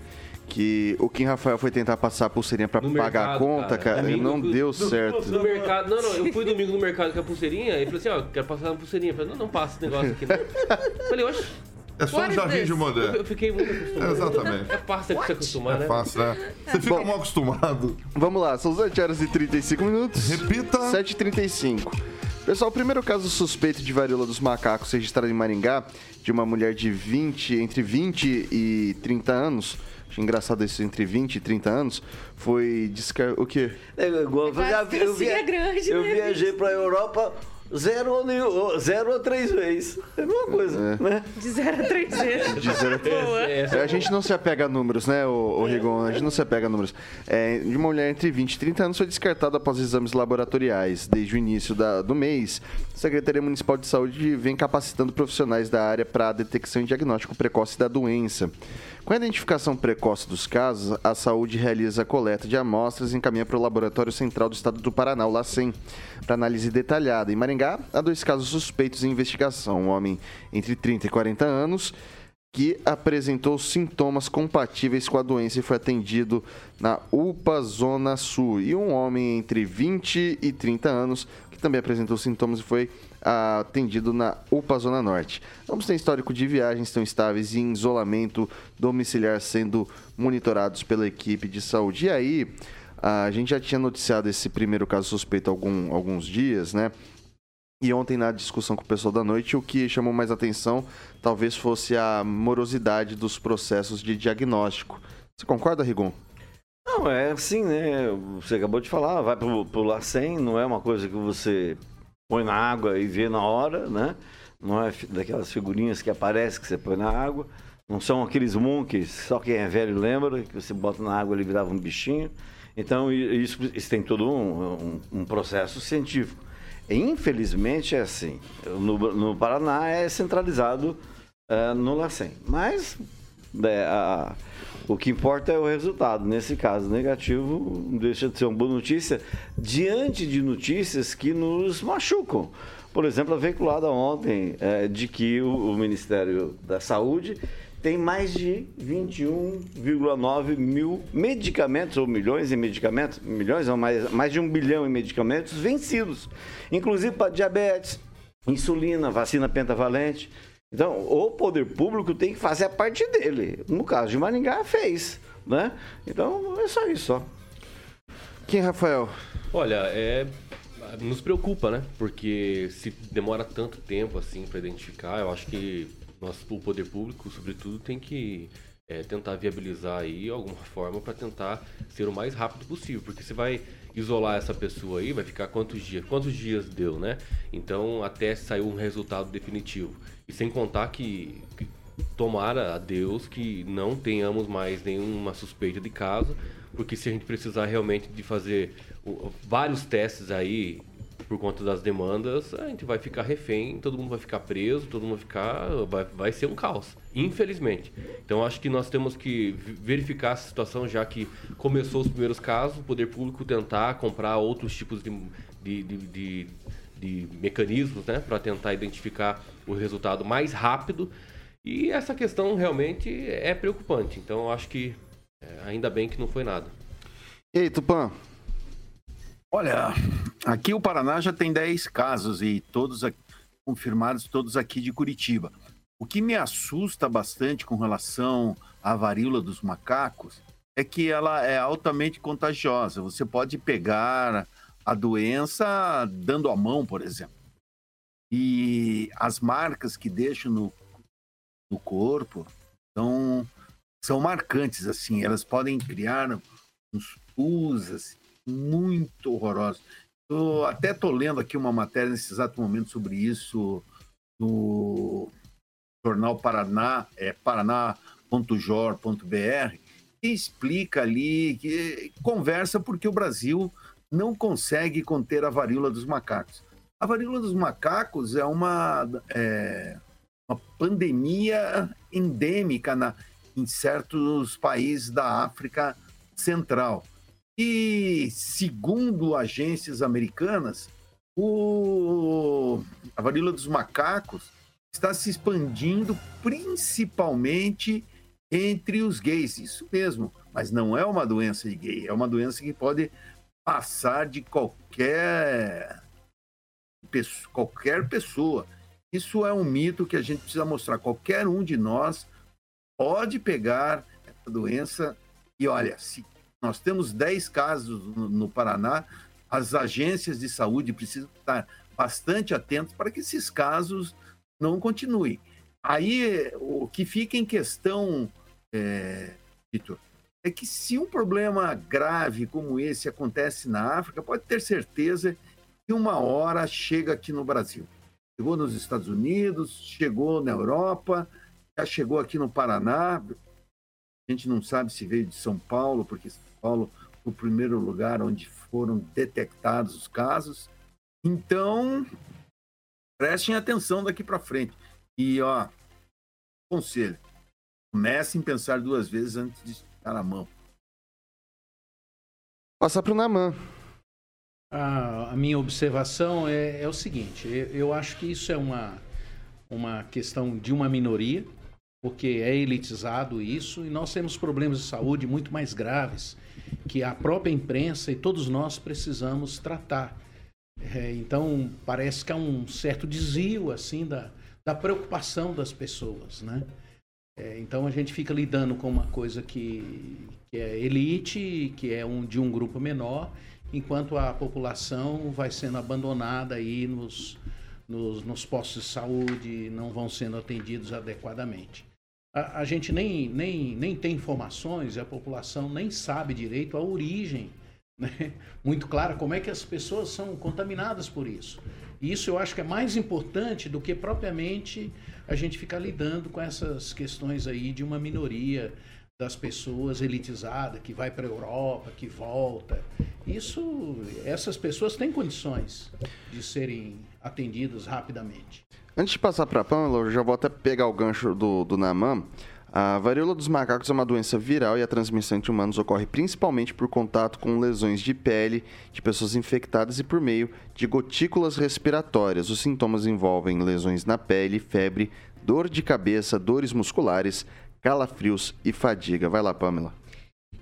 Que o Kim Rafael foi tentar passar a pulseirinha pra No pagar mercado, a conta, cara, e Domingo não deu no- certo. No mercado, não, não, eu fui domingo no mercado com a pulseirinha e falei assim, ó, quero passar uma pulseirinha. Eu falei, não, não passa esse negócio aqui, não. falei, oxe. É só um what this? de modé. Eu, eu fiquei muito acostumado. Exatamente. É fácil de se acostumar, É né? fácil, né? Você fica mal acostumado. Vamos lá, são 7 horas e 35 minutos. Repita. 7h35. Pessoal, o primeiro caso suspeito de varíola dos macacos registrado em Maringá, de uma mulher de 20, entre 20 e 30 anos. Acho engraçado isso, entre 20 e 30 anos. Foi descar... O quê? É igual, eu, vi- eu, Parecia grande, eu né, viajei para a Europa zero ou, nenhum, zero ou três vezes. É a mesma coisa, né? De 0 a 3 vezes. De zero a Boa. É, a gente não se apega a números, né, o, Rigon? A gente não se apega a números. É, de uma mulher entre 20 e 30 anos foi descartada após exames laboratoriais. Desde o início da- do mês, a Secretaria Municipal de Saúde vem capacitando profissionais da área para a detecção e diagnóstico precoce da doença. Com a identificação precoce dos casos, a saúde realiza a coleta de amostras e encaminha para o Laboratório Central do Estado do Paraná, o LACEN, para análise detalhada. Em Maringá, há dois casos suspeitos em investigação. Um homem entre 30 e 40 anos que apresentou sintomas compatíveis com a doença e foi atendido na UPA Zona Sul. E um homem entre 20 e 30 anos que também apresentou sintomas e foi ah, atendido na UPA Zona Norte. Ambos têm histórico de viagens, estão estáveis em isolamento domiciliar sendo monitorados pela equipe de saúde. E aí, a gente já tinha noticiado esse primeiro caso suspeito há algum, alguns dias, né? E ontem, na discussão com o pessoal da noite, o que chamou mais atenção talvez fosse a morosidade dos processos de diagnóstico. Você concorda, Rigon? Não, é assim, né? Você acabou de falar, vai pro, pro LACEN, não é uma coisa que você põe na água e vê na hora, né? Não é daquelas figurinhas que aparecem que você põe na água. Não são aqueles monkeys, só quem é velho lembra, que você bota na água ele virava um bichinho. Então, isso, isso tem todo um, um- um processo científico. E, infelizmente é assim. No, no Paraná é centralizado eh, no LACEN. Mas é, a- o que importa é o resultado. Nesse caso negativo, deixa de ser uma boa notícia diante de notícias que nos machucam. Por exemplo, a veiculada ontem eh, de que o, o Ministério da Saúde tem mais de 21,9 mil medicamentos, ou milhões em medicamentos, milhões ou mais, mais de um bilhão em medicamentos vencidos, inclusive para diabetes, insulina, vacina pentavalente. Então, o poder público tem que fazer a parte dele. No caso de Maringá, fez, né? Então, é só isso, ó. Quem, Rafael? Olha, é nos preocupa, né? Porque se demora tanto tempo assim para identificar, eu acho que nós, o poder público, sobretudo, tem que é, tentar viabilizar aí alguma forma para tentar ser o mais rápido possível, porque você vai isolar essa pessoa aí, vai ficar quantos dias? Quantos dias deu, né? Então, até sair um resultado definitivo. E sem contar que, que tomara a Deus que não tenhamos mais nenhuma suspeita de caso, porque se a gente precisar realmente de fazer vários testes aí por conta das demandas, a gente vai ficar refém, todo mundo vai ficar preso, todo mundo vai ficar. Vai, vai ser um caos, infelizmente. Então acho que nós temos que verificar essa situação, já que começou os primeiros casos, o poder público tentar comprar outros tipos de, de, de, de- de mecanismos né, para tentar identificar o resultado mais rápido. E essa questão realmente é preocupante. Então eu acho que é, ainda bem que não foi nada. E aí, Tupã? Olha, aqui o Paraná já tem 10 casos e todos aqui- confirmados, todos aqui de Curitiba. O que me assusta bastante com relação à varíola dos macacos é que ela é altamente contagiosa. Você pode pegar a doença dando a mão, por exemplo. E as marcas que deixam no, no corpo são, são marcantes, assim. Elas podem criar uns pus, assim, muito horrorosos. Eu até estou lendo aqui uma matéria nesse exato momento sobre isso no jornal Paraná, é paraná.jor.br, que explica ali, que conversa porque o Brasil não consegue conter a varíola dos macacos. A varíola dos macacos é uma, é, uma pandemia endêmica na, em certos países da África Central. E, segundo agências americanas, o, a varíola dos macacos está se expandindo principalmente entre os gays. Isso mesmo, mas não é uma doença de gay, é uma doença que pode passar de qualquer, qualquer pessoa. Isso é um mito que a gente precisa mostrar. Qualquer um de nós pode pegar essa doença. E olha, se nós temos 10 casos no, Paraná, as agências de saúde precisam estar bastante atentas para que esses casos não continuem. Aí, o que fica em questão, é, Vitor, é que se um problema grave como esse acontece na África, pode ter certeza que uma hora chega aqui no Brasil. Chegou nos Estados Unidos, chegou na Europa, já chegou aqui no Paraná. A gente não sabe se veio de São Paulo, porque São Paulo foi o primeiro lugar onde foram detectados os casos. Então, prestem atenção daqui para frente. E, ó, conselho, comecem a pensar duas vezes antes de esticar a mão. Passar para o Naman. A, a, minha observação é, é o seguinte: eu, eu, acho que isso é uma, uma questão de uma minoria, porque é elitizado isso, e nós temos problemas de saúde muito mais graves que a própria imprensa e todos nós precisamos tratar. É, então, parece que há um certo desvio assim da, da preocupação das pessoas, né? É, então a gente fica lidando com uma coisa que, que é elite, que é um, de um grupo menor, enquanto a população vai sendo abandonada aí nos, nos, nos postos de saúde, não vão sendo atendidos adequadamente. A, a, gente nem, nem, nem tem informações, a população nem sabe direito a origem né? muito clara como é que as pessoas são contaminadas por isso. E isso eu acho que é mais importante do que propriamente a gente ficar lidando com essas questões aí de uma minoria das pessoas elitizada que vai para a Europa, que volta. Isso, essas pessoas têm condições de serem atendidas rapidamente. Antes de passar para a Pamela, eu já vou até pegar o gancho do, do Naman. A varíola dos macacos é uma doença viral e a transmissão entre humanos ocorre principalmente por contato com lesões de pele de pessoas infectadas e por meio de gotículas respiratórias. Os sintomas envolvem lesões na pele, febre, dor de cabeça, dores musculares, calafrios e fadiga. Vai lá, Pamela.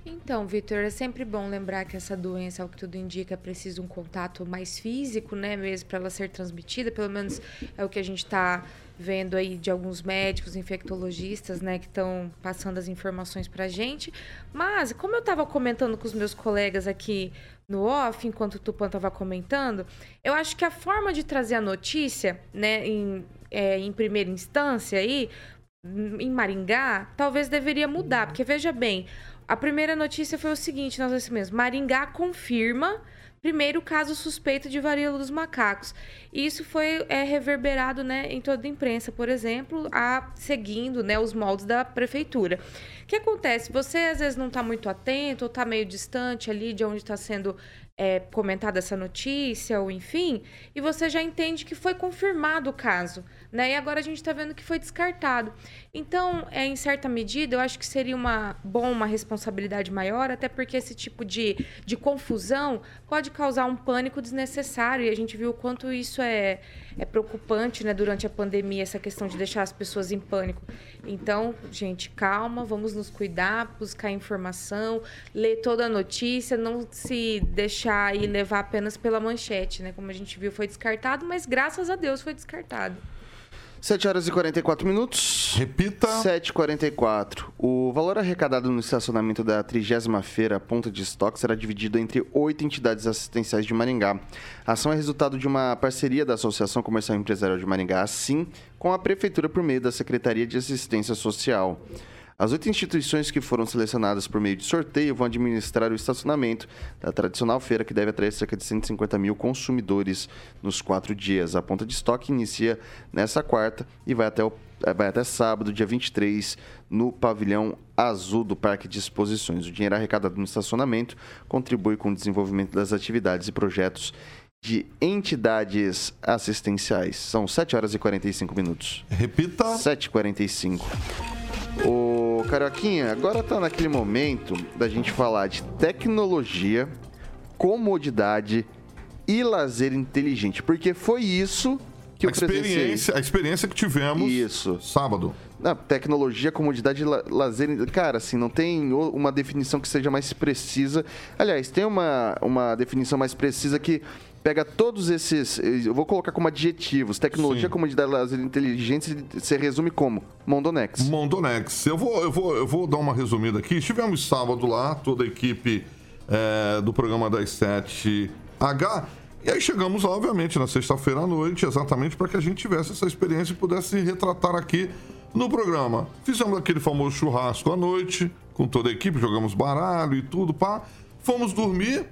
Então, Vitor, é sempre bom lembrar que essa doença, ao que tudo indica, precisa um contato mais físico, né, mesmo para ela ser transmitida. Pelo menos é o que a gente está vendo aí de alguns médicos, infectologistas, né, que estão passando as informações para a gente. Mas, como eu estava comentando com os meus colegas aqui no off, enquanto o Tupan estava comentando, eu acho que a forma de trazer a notícia, né, em, é, em primeira instância aí, em Maringá, talvez deveria mudar, porque veja bem, a primeira notícia foi o seguinte, nós mesmo, Maringá confirma primeiro caso suspeito de varíola dos macacos. E isso foi é, reverberado né, em toda a imprensa, por exemplo, a, seguindo né, os moldes da prefeitura. O que acontece? Você às vezes não está muito atento, ou está meio distante ali de onde está sendo é, comentada essa notícia, ou enfim, e você já entende que foi confirmado o caso. Né? E agora a gente está vendo que foi descartado. Então, é, em certa medida, eu acho que seria uma bom uma responsabilidade maior, até porque esse tipo de, de confusão pode causar um pânico desnecessário. E a gente viu o quanto isso é, é preocupante né, durante a pandemia, essa questão de deixar as pessoas em pânico. Então, gente, calma, vamos nos cuidar, buscar informação, ler toda a notícia, não se deixar aí levar apenas pela manchete, né? Como a gente viu, foi descartado, mas graças a Deus foi descartado. 7 horas e 44 minutos. Repita. 7h44. O valor arrecadado no estacionamento da 30 Feira Ponta de Estoque será dividido entre oito entidades assistenciais de Maringá. A ação é resultado de uma parceria da Associação Comercial Empresarial de Maringá, assim, com a Prefeitura por meio da Secretaria de Assistência Social. As oito instituições que foram selecionadas por meio de sorteio vão administrar o estacionamento da tradicional feira, que deve atrair cerca de 150 mil consumidores nos quatro dias. A ponta de estoque inicia nessa quarta e vai até, o, eh, vai até sábado, dia 23, no pavilhão azul do Parque de Exposições. O dinheiro arrecadado no estacionamento contribui com o desenvolvimento das atividades e projetos de entidades assistenciais. São 7 horas e 45 minutos. Repita. 7h45. Ô, Carioquinha, agora tá naquele momento da gente falar de tecnologia, comodidade e lazer inteligente. Porque foi isso que eu a experiência, presenciei. a experiência que tivemos Isso. sábado. Na tecnologia, comodidade e la- lazer. Cara, assim, não tem uma definição que seja mais precisa. Aliás, tem uma, uma definição mais precisa que pega todos esses. Eu vou colocar como adjetivos. Tecnologia, Sim. comodidade, lazer inteligência. Se resume como? Mondonex. Mondonex. Eu vou, eu, vou, eu vou dar uma resumida aqui. Estivemos sábado lá, toda a equipe é, do programa das 7H. E aí chegamos, obviamente, na sexta-feira à noite, exatamente para que a gente tivesse essa experiência e pudesse retratar aqui no programa. Fizemos aquele famoso churrasco à noite, com toda a equipe, jogamos baralho e tudo, pá. Fomos dormir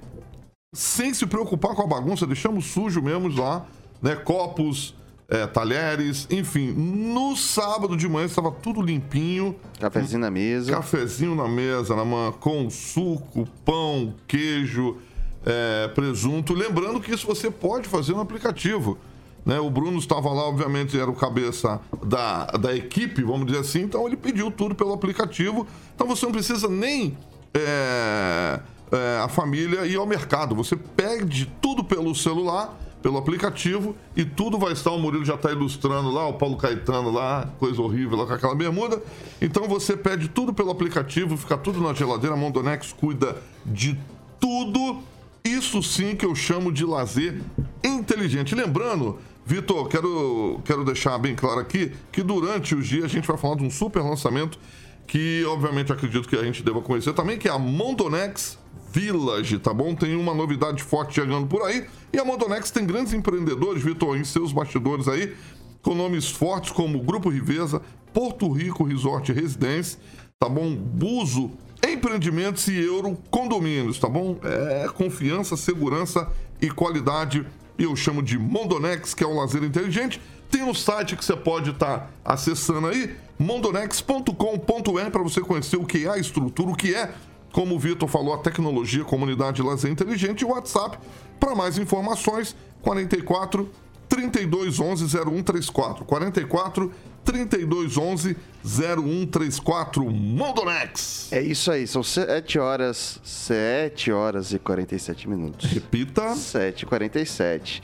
sem se preocupar com a bagunça, deixamos sujo mesmo lá, né? Copos, é, talheres, enfim. No sábado de manhã estava tudo limpinho. Cafezinho na mesa. Cafezinho na mesa, na mão, com suco, pão, queijo, é, presunto. Lembrando que isso você pode fazer no aplicativo. Né? O Bruno estava lá, obviamente, era o cabeça da, da equipe, vamos dizer assim, então ele pediu tudo pelo aplicativo. Então você não precisa nem é, é, a família ir ao mercado. Você pede tudo pelo celular, pelo aplicativo, e tudo vai estar. O Murilo já está ilustrando lá, o Paulo Caetano lá, coisa horrível lá com aquela bermuda. Então você pede tudo pelo aplicativo, fica tudo na geladeira. A Mondonex cuida de tudo. Isso sim que eu chamo de lazer inteligente. Lembrando, Vitor, quero, quero deixar bem claro aqui que durante os dias a gente vai falar de um super lançamento que, obviamente, acredito que a gente deva conhecer também, que é a Mondonex Village, tá bom? Tem uma novidade forte chegando por aí. E a Mondonex tem grandes empreendedores, Vitor, em seus bastidores aí, com nomes fortes como Grupo Riveza, Porto Rico Resort Residência, tá bom? Buzo Empreendimentos e Euro Condomínios, tá bom? É confiança, segurança e qualidade. Eu chamo de Mondonex, que é um lazer inteligente. Tem um site que você pode estar acessando aí, mondonex.com.br, para você conhecer o que é a estrutura, o que é, como o Vitor falou, a tecnologia, comunidade lazer inteligente e WhatsApp para mais informações, 44 3211 0134. 44 3211 0134. Mondonex. É isso aí, são 7 horas, 7 horas e 47 minutos. Repita. 7 e 47.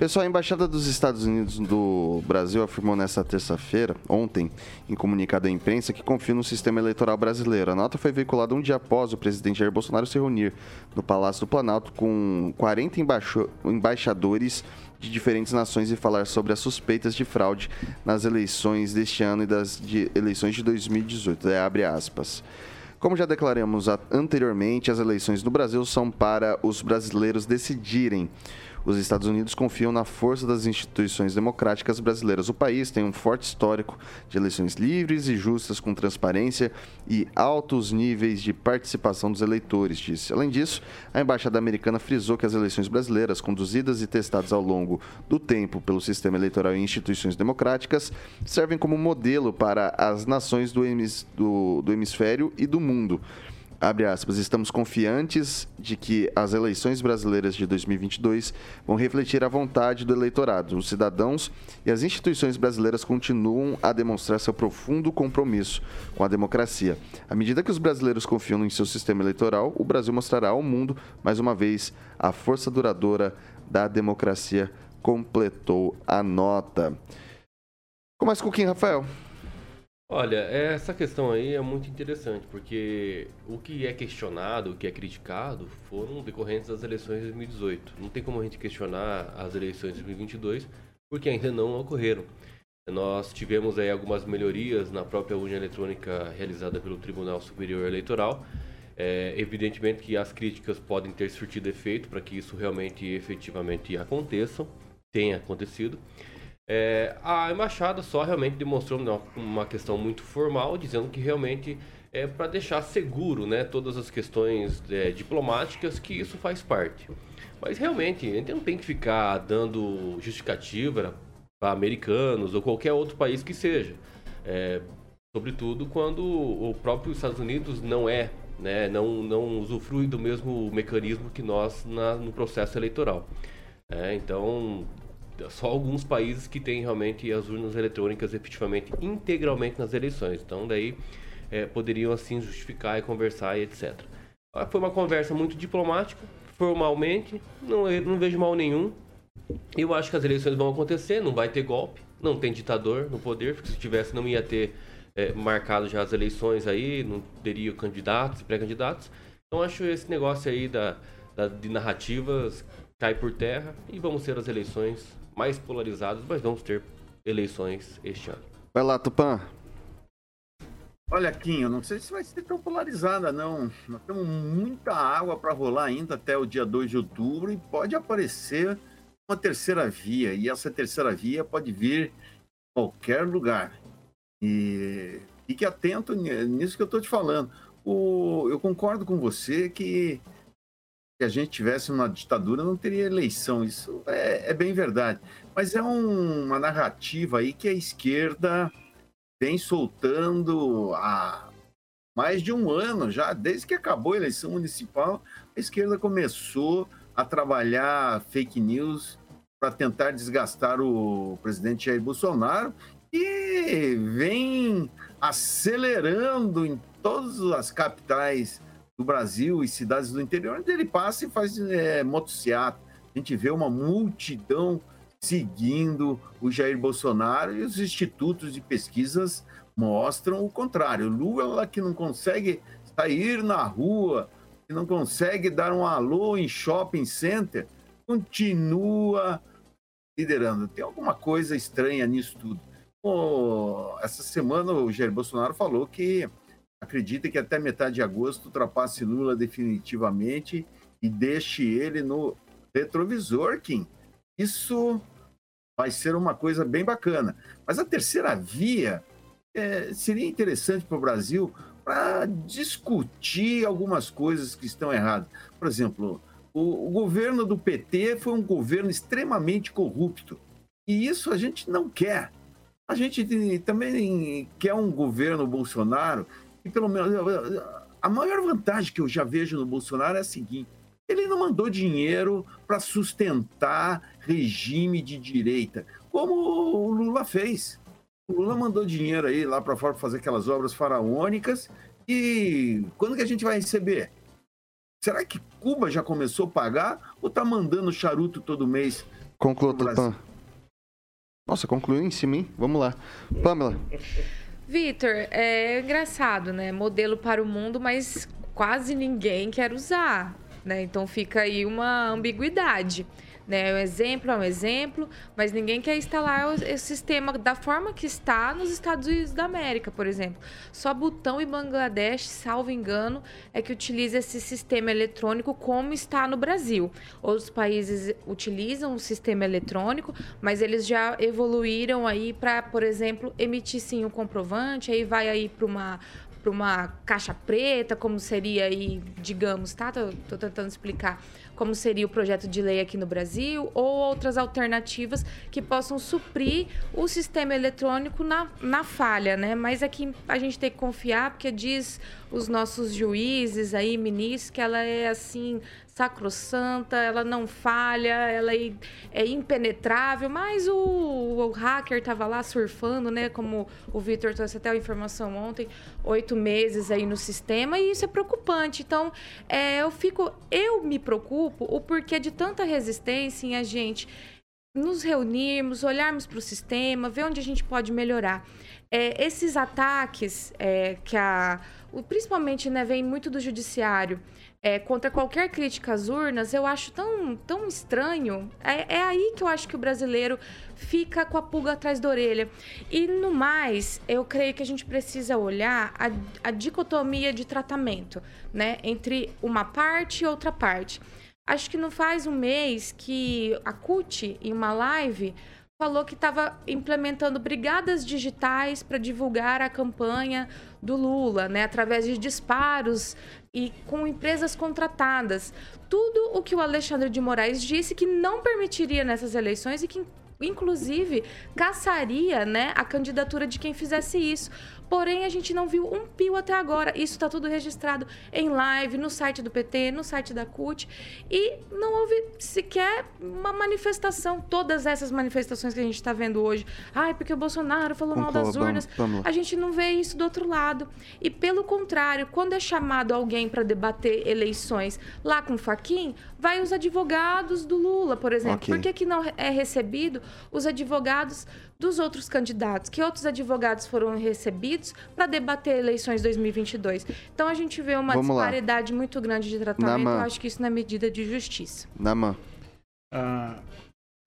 Pessoal, a Embaixada dos Estados Unidos do Brasil afirmou nesta terça-feira, ontem, em comunicado à imprensa, que confia no sistema eleitoral brasileiro. A nota foi veiculada um dia após o presidente Jair Bolsonaro se reunir no Palácio do Planalto com 40 embaixo- embaixadores de diferentes nações e falar sobre as suspeitas de fraude nas eleições deste ano e das de- eleições de 2018. É, abre aspas. Como já declaramos anteriormente, as eleições no Brasil são para os brasileiros decidirem. Os Estados Unidos confiam na força das instituições democráticas brasileiras. O país tem um forte histórico de eleições livres e justas, com transparência e altos níveis de participação dos eleitores, disse. Além disso, a embaixada americana frisou que as eleições brasileiras, conduzidas e testadas ao longo do tempo pelo sistema eleitoral e instituições democráticas, servem como modelo para as nações do, hemis- do- do hemisfério e do mundo. Abre aspas, estamos confiantes de que as eleições brasileiras de 2022 vão refletir a vontade do eleitorado. Os cidadãos e as instituições brasileiras continuam a demonstrar seu profundo compromisso com a democracia. À medida que os brasileiros confiam em seu sistema eleitoral, o Brasil mostrará ao mundo, mais uma vez, a força duradoura da democracia, completou a nota. Com quem, Rafael? Olha, essa questão aí é muito interessante, porque o que é questionado, o que é criticado, foram decorrentes das eleições de 2018. Não tem como a gente questionar as eleições de 2022, porque ainda não ocorreram. Nós tivemos aí algumas melhorias na própria urna eletrônica realizada pelo Tribunal Superior Eleitoral. É, evidentemente que as críticas podem ter surtido efeito para que isso realmente e efetivamente aconteça, tenha acontecido. É, a embaixada só realmente demonstrou uma, uma questão muito formal, dizendo que realmente é para deixar seguro né, todas as questões é, diplomáticas, que isso faz parte. Mas realmente, a gente não tem que ficar dando justificativa para americanos ou qualquer outro país que seja. É, sobretudo quando o próprio Estados Unidos não é, né, não, não usufrui do mesmo mecanismo que nós na, no processo eleitoral. É, então, só alguns países que têm realmente as urnas eletrônicas efetivamente integralmente nas eleições. Então, daí é, poderiam assim justificar e conversar e etc. Ah, foi uma conversa muito diplomática, formalmente, não, não vejo mal nenhum. Eu acho que as eleições vão acontecer, não vai ter golpe, não tem ditador no poder, porque se tivesse não ia ter é, marcado já as eleições aí, não teria candidatos pré-candidatos. Então acho esse negócio aí da, da, de narrativas cai por terra e vamos ter as eleições mais polarizadas, mas vamos ter eleições este ano. Vai lá, Tupã. Olha, Kim, eu não sei se vai ser tão polarizada, não. Nós temos muita água para rolar ainda até o dia 2 de outubro e pode aparecer uma terceira via. E essa terceira via pode vir em qualquer lugar. E fique atento nisso que eu estou te falando. O, eu concordo com você que a gente tivesse uma ditadura não teria eleição. Isso é, é bem verdade. Mas é um, uma narrativa aí que a esquerda vem soltando há mais de um ano já, desde que acabou a eleição municipal, a esquerda começou a trabalhar fake news para tentar desgastar o presidente Jair Bolsonaro e vem acelerando em todas as capitais do Brasil e cidades do interior, onde ele passa e faz é. A gente vê uma multidão seguindo o Jair Bolsonaro e os institutos de pesquisas mostram o contrário. Lula que não consegue sair na rua, que não consegue dar um alô em shopping center, continua liderando. Tem alguma coisa estranha nisso tudo. Oh, essa semana o Jair Bolsonaro falou que acredita que até metade de agosto ultrapasse Lula definitivamente e deixe ele no retrovisor, Kim. Isso vai ser uma coisa bem bacana. Mas a terceira via é, seria interessante para o Brasil para discutir algumas coisas que estão erradas. Por exemplo, o, o governo do PT foi um governo extremamente corrupto. E isso a gente não quer. A gente também quer um governo Bolsonaro e pelo menos a maior vantagem que eu já vejo no Bolsonaro é a seguinte: ele não mandou dinheiro para sustentar regime de direita, como o Lula fez. O Lula mandou dinheiro aí lá para fora para fazer aquelas obras faraônicas. E quando que a gente vai receber? Será que Cuba já começou a pagar ou tá mandando charuto todo mês? Conclua, Tupan. Nossa, concluiu em cima, hein? Vamos lá. Pamela. Vitor, é engraçado, né? Modelo para o mundo, mas quase ninguém quer usar. Né? Então fica aí uma ambiguidade. Né? Um exemplo é um exemplo, mas ninguém quer instalar o, o, sistema da forma que está nos Estados Unidos da América, por exemplo. Só Butão e Bangladesh, salvo engano, é que utiliza esse sistema eletrônico como está no Brasil. Outros países utilizam o sistema eletrônico, mas eles já evoluíram aí para, por exemplo, emitir sim um comprovante, aí vai aí para uma para uma caixa preta, como seria aí, digamos, tá? Tô, tô, tentando explicar como seria o projeto de lei aqui no Brasil, ou outras alternativas que possam suprir o sistema eletrônico na, na falha, né? Mas aqui é a gente tem que confiar, porque diz os nossos juízes aí, ministros, que ela é assim, sacrossanta, ela não falha, ela é, é impenetrável, mas o, o hacker estava lá surfando, né? Como o Vitor trouxe até a informação ontem, oito meses aí no sistema, e isso é preocupante. Então, é, eu fico, eu me preocupo o porquê de tanta resistência em a gente nos reunirmos, olharmos para o sistema, ver onde a gente pode melhorar. É, esses ataques é, que a, principalmente né, vem muito do judiciário, é, contra qualquer crítica às urnas, eu acho tão, tão estranho. É, é, aí que eu acho que o brasileiro fica com a pulga atrás da orelha. E no mais, eu creio que a gente precisa olhar a, a dicotomia de tratamento, né? Entre uma parte e outra parte. Acho que não faz um mês que a CUT, em uma live, falou que estava implementando brigadas digitais para divulgar a campanha do Lula, né, através de disparos e com empresas contratadas. Tudo o que o Alexandre de Moraes disse que não permitiria nessas eleições e que inclusive caçaria, né, a candidatura de quem fizesse isso. Porém, a gente não viu um pio até agora. Isso está tudo registrado em live, no site do PT, no site da CUT. E não houve sequer uma manifestação. Todas essas manifestações que a gente está vendo hoje. Ai, porque o Bolsonaro falou mal das Concordo, urnas. vamos. A gente não vê isso do outro lado. E pelo contrário, quando é chamado alguém para debater eleições lá com o Faquin, vai os advogados do Lula, por exemplo. Ok. Por que, que não é recebido os advogados dos outros candidatos? Que outros advogados foram recebidos para debater eleições 2022? Então a gente vê uma Vamos lá. disparidade muito grande de tratamento. Naman. Eu acho que isso não é medida de justiça. Naman. Ah,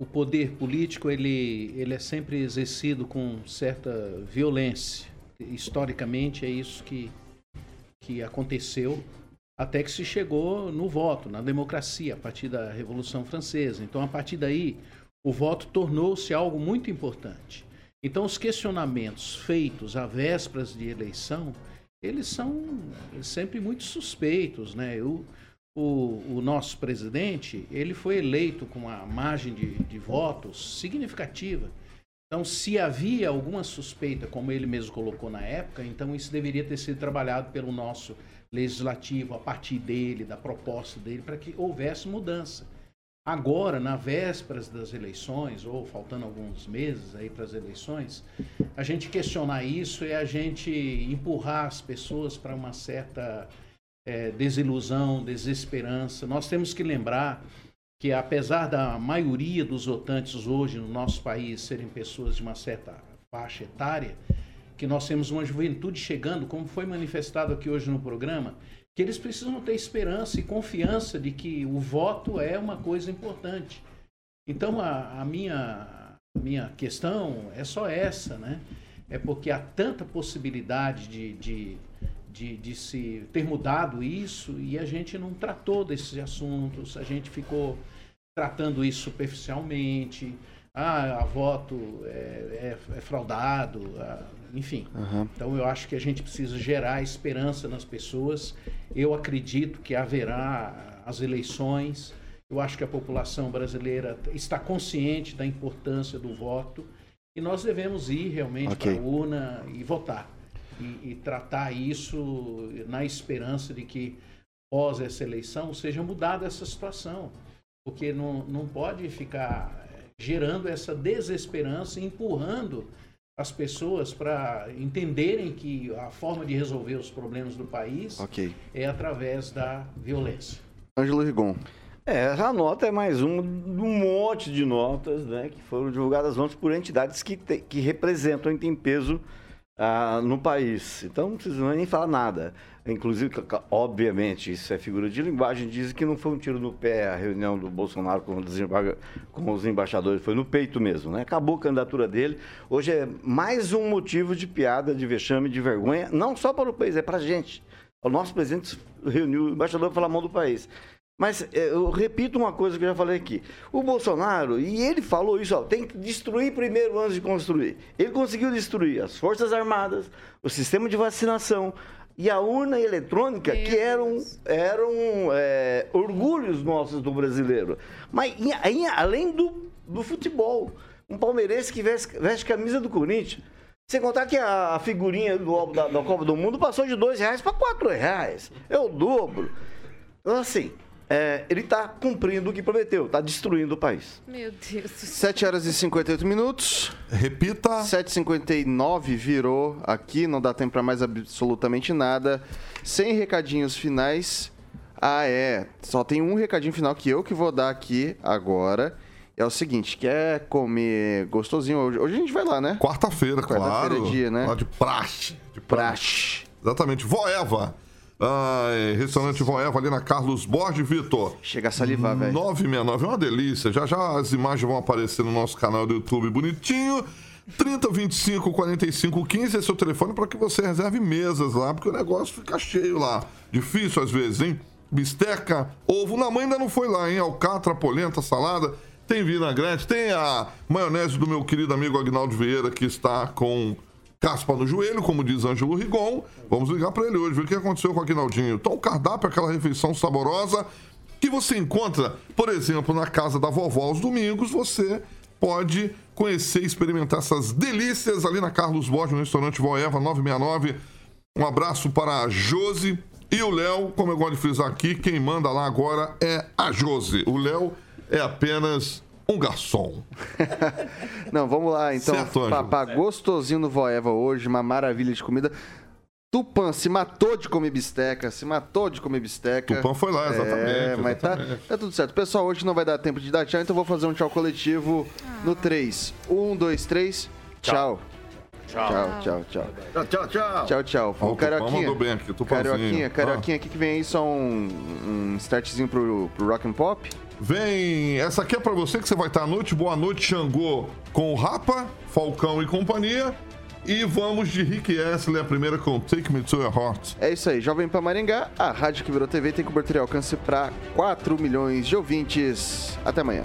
o poder político ele, ele é sempre exercido com certa violência. Historicamente é isso que, que aconteceu até que se chegou no voto, na democracia, a partir da Revolução Francesa. Então, a partir daí, o voto tornou-se algo muito importante. Então, os questionamentos feitos à vésperas de eleição, eles são sempre muito suspeitos, né? O, o, o nosso presidente, ele foi eleito com uma margem de, de votos significativa. Então, se havia alguma suspeita, como ele mesmo colocou na época, então isso deveria ter sido trabalhado pelo nosso legislativo, a partir dele, da proposta dele, para que houvesse mudança. Agora, na vésperas das eleições, ou faltando alguns meses aí para as eleições, a gente questionar isso é a gente empurrar as pessoas para uma certa eh, desilusão, desesperança. Nós temos que lembrar que, apesar da maioria dos votantes hoje no nosso país serem pessoas de uma certa faixa etária, que nós temos uma juventude chegando, como foi manifestado aqui hoje no programa, que eles precisam ter esperança e confiança de que o voto é uma coisa importante. Então, a, a minha, a minha questão é só essa, né? É porque há tanta possibilidade de, de, de, de se ter mudado isso e a gente não tratou desses assuntos, a gente ficou tratando isso superficialmente. Ah, a voto é, é, é fraudado, ah, enfim. Aham. Então eu acho que a gente precisa gerar esperança nas pessoas. Eu acredito que haverá as eleições. Eu acho que a população brasileira está consciente da importância do voto e nós devemos ir realmente Ok. para a urna e votar e, e tratar isso na esperança de que pós essa eleição seja mudada essa situação, porque não, não pode ficar gerando essa desesperança, empurrando as pessoas para entenderem que a forma de resolver os problemas do país Ok. é através da violência. Ângelo Rigon. É, essa nota é mais uma de um monte de notas né, que foram divulgadas ontem por entidades que, te- que representam e têm peso ah, no país. Então não precisa nem falar nada. Inclusive, obviamente, isso é figura de linguagem, dizem que não foi um tiro no pé a reunião do Bolsonaro com os, embaixadores, foi no peito mesmo, né? Acabou a candidatura dele. Hoje é mais um motivo de piada, de vexame, de vergonha, não só para o país, é para a gente. O nosso presidente reuniu o embaixador para falar mal do país. Mas eh, eu repito uma coisa que eu já falei aqui. O Bolsonaro, e ele falou isso, ó, tem que destruir primeiro antes de construir. Ele conseguiu destruir as Forças Armadas, o sistema de vacinação e a urna eletrônica, que eram, eram eh, orgulhos nossos do brasileiro. Mas em- em- além do, do futebol, um palmeirense que veste, veste camisa do Corinthians. Sem contar que a, a figurinha do, da, da Copa do Mundo passou de dois reais para quatro reais. É o dobro. Então, assim, é, ele está cumprindo o que prometeu, está destruindo o país. Meu Deus do céu. 7 horas e 58 minutos. Repita. 7h59 virou aqui, não dá tempo para mais absolutamente nada. Sem recadinhos finais. Ah, é. Só tem um recadinho final que eu que vou dar aqui agora. É o seguinte, quer comer gostosinho hoje? Hoje a gente vai lá, né? Quarta-feira, Quarta-feira claro. é dia, né? Lá de praxe. De praxe. Exatamente. Voeva. Ai, restaurante Voeva ali na Carlos Borges, Vitor. Chega a salivar, velho. 969, é uma delícia. Já já as imagens vão aparecer no nosso canal do YouTube bonitinho. 30 25 45 15 esse é o telefone para que você reserve mesas lá, porque o negócio fica cheio lá. Difícil às vezes, hein? Bisteca, ovo. Na mãe ainda não foi lá, hein? Alcatra, polenta, salada. tem vinagrete, tem a maionese do meu querido amigo Agnaldo Vieira, que está com caspa no joelho, como diz Ângelo Rigon. Vamos ligar para ele hoje, ver o que aconteceu com o Agnaldinho. Então, o cardápio é aquela refeição saborosa que você encontra, por exemplo, na casa da vovó aos domingos, você pode conhecer experimentar essas delícias ali na Carlos Borges, no restaurante Voeva 969. Um abraço para a Josi e o Léo, como eu gosto de frisar aqui, quem manda lá agora é a Josi. O Léo é apenas um garçom. [LAUGHS] Não, vamos lá então. Certo. Papá gostosinho no Voeva hoje, uma maravilha de comida. Tupã se matou de comer bisteca, se matou de comer bisteca. Tupã foi lá, exatamente, É, mas tá, exatamente. tá tudo certo. Pessoal, hoje não vai dar tempo de dar tchau, então eu vou fazer um tchau coletivo no 3. 1, 2, 3. Tchau. Tchau, tchau, tchau. Tchau, tchau, tchau. Tchau, tchau. Carioquinha. mandou bem aqui, Tupãzinho. Carioquinha, Ah. Carioquinha, o que, que vem aí? Só um, um startzinho pro, pro Rock and Pop? Vem, essa aqui é pra você que você vai estar à noite. Boa noite, Xangô com o Rapa, Falcão e companhia. E vamos de Rick Astley, a primeira com Take Me to Your Heart. É isso aí, Jovem Pan Maringá, a rádio que virou TV tem cobertura e alcance para 4 milhões de ouvintes. Até amanhã.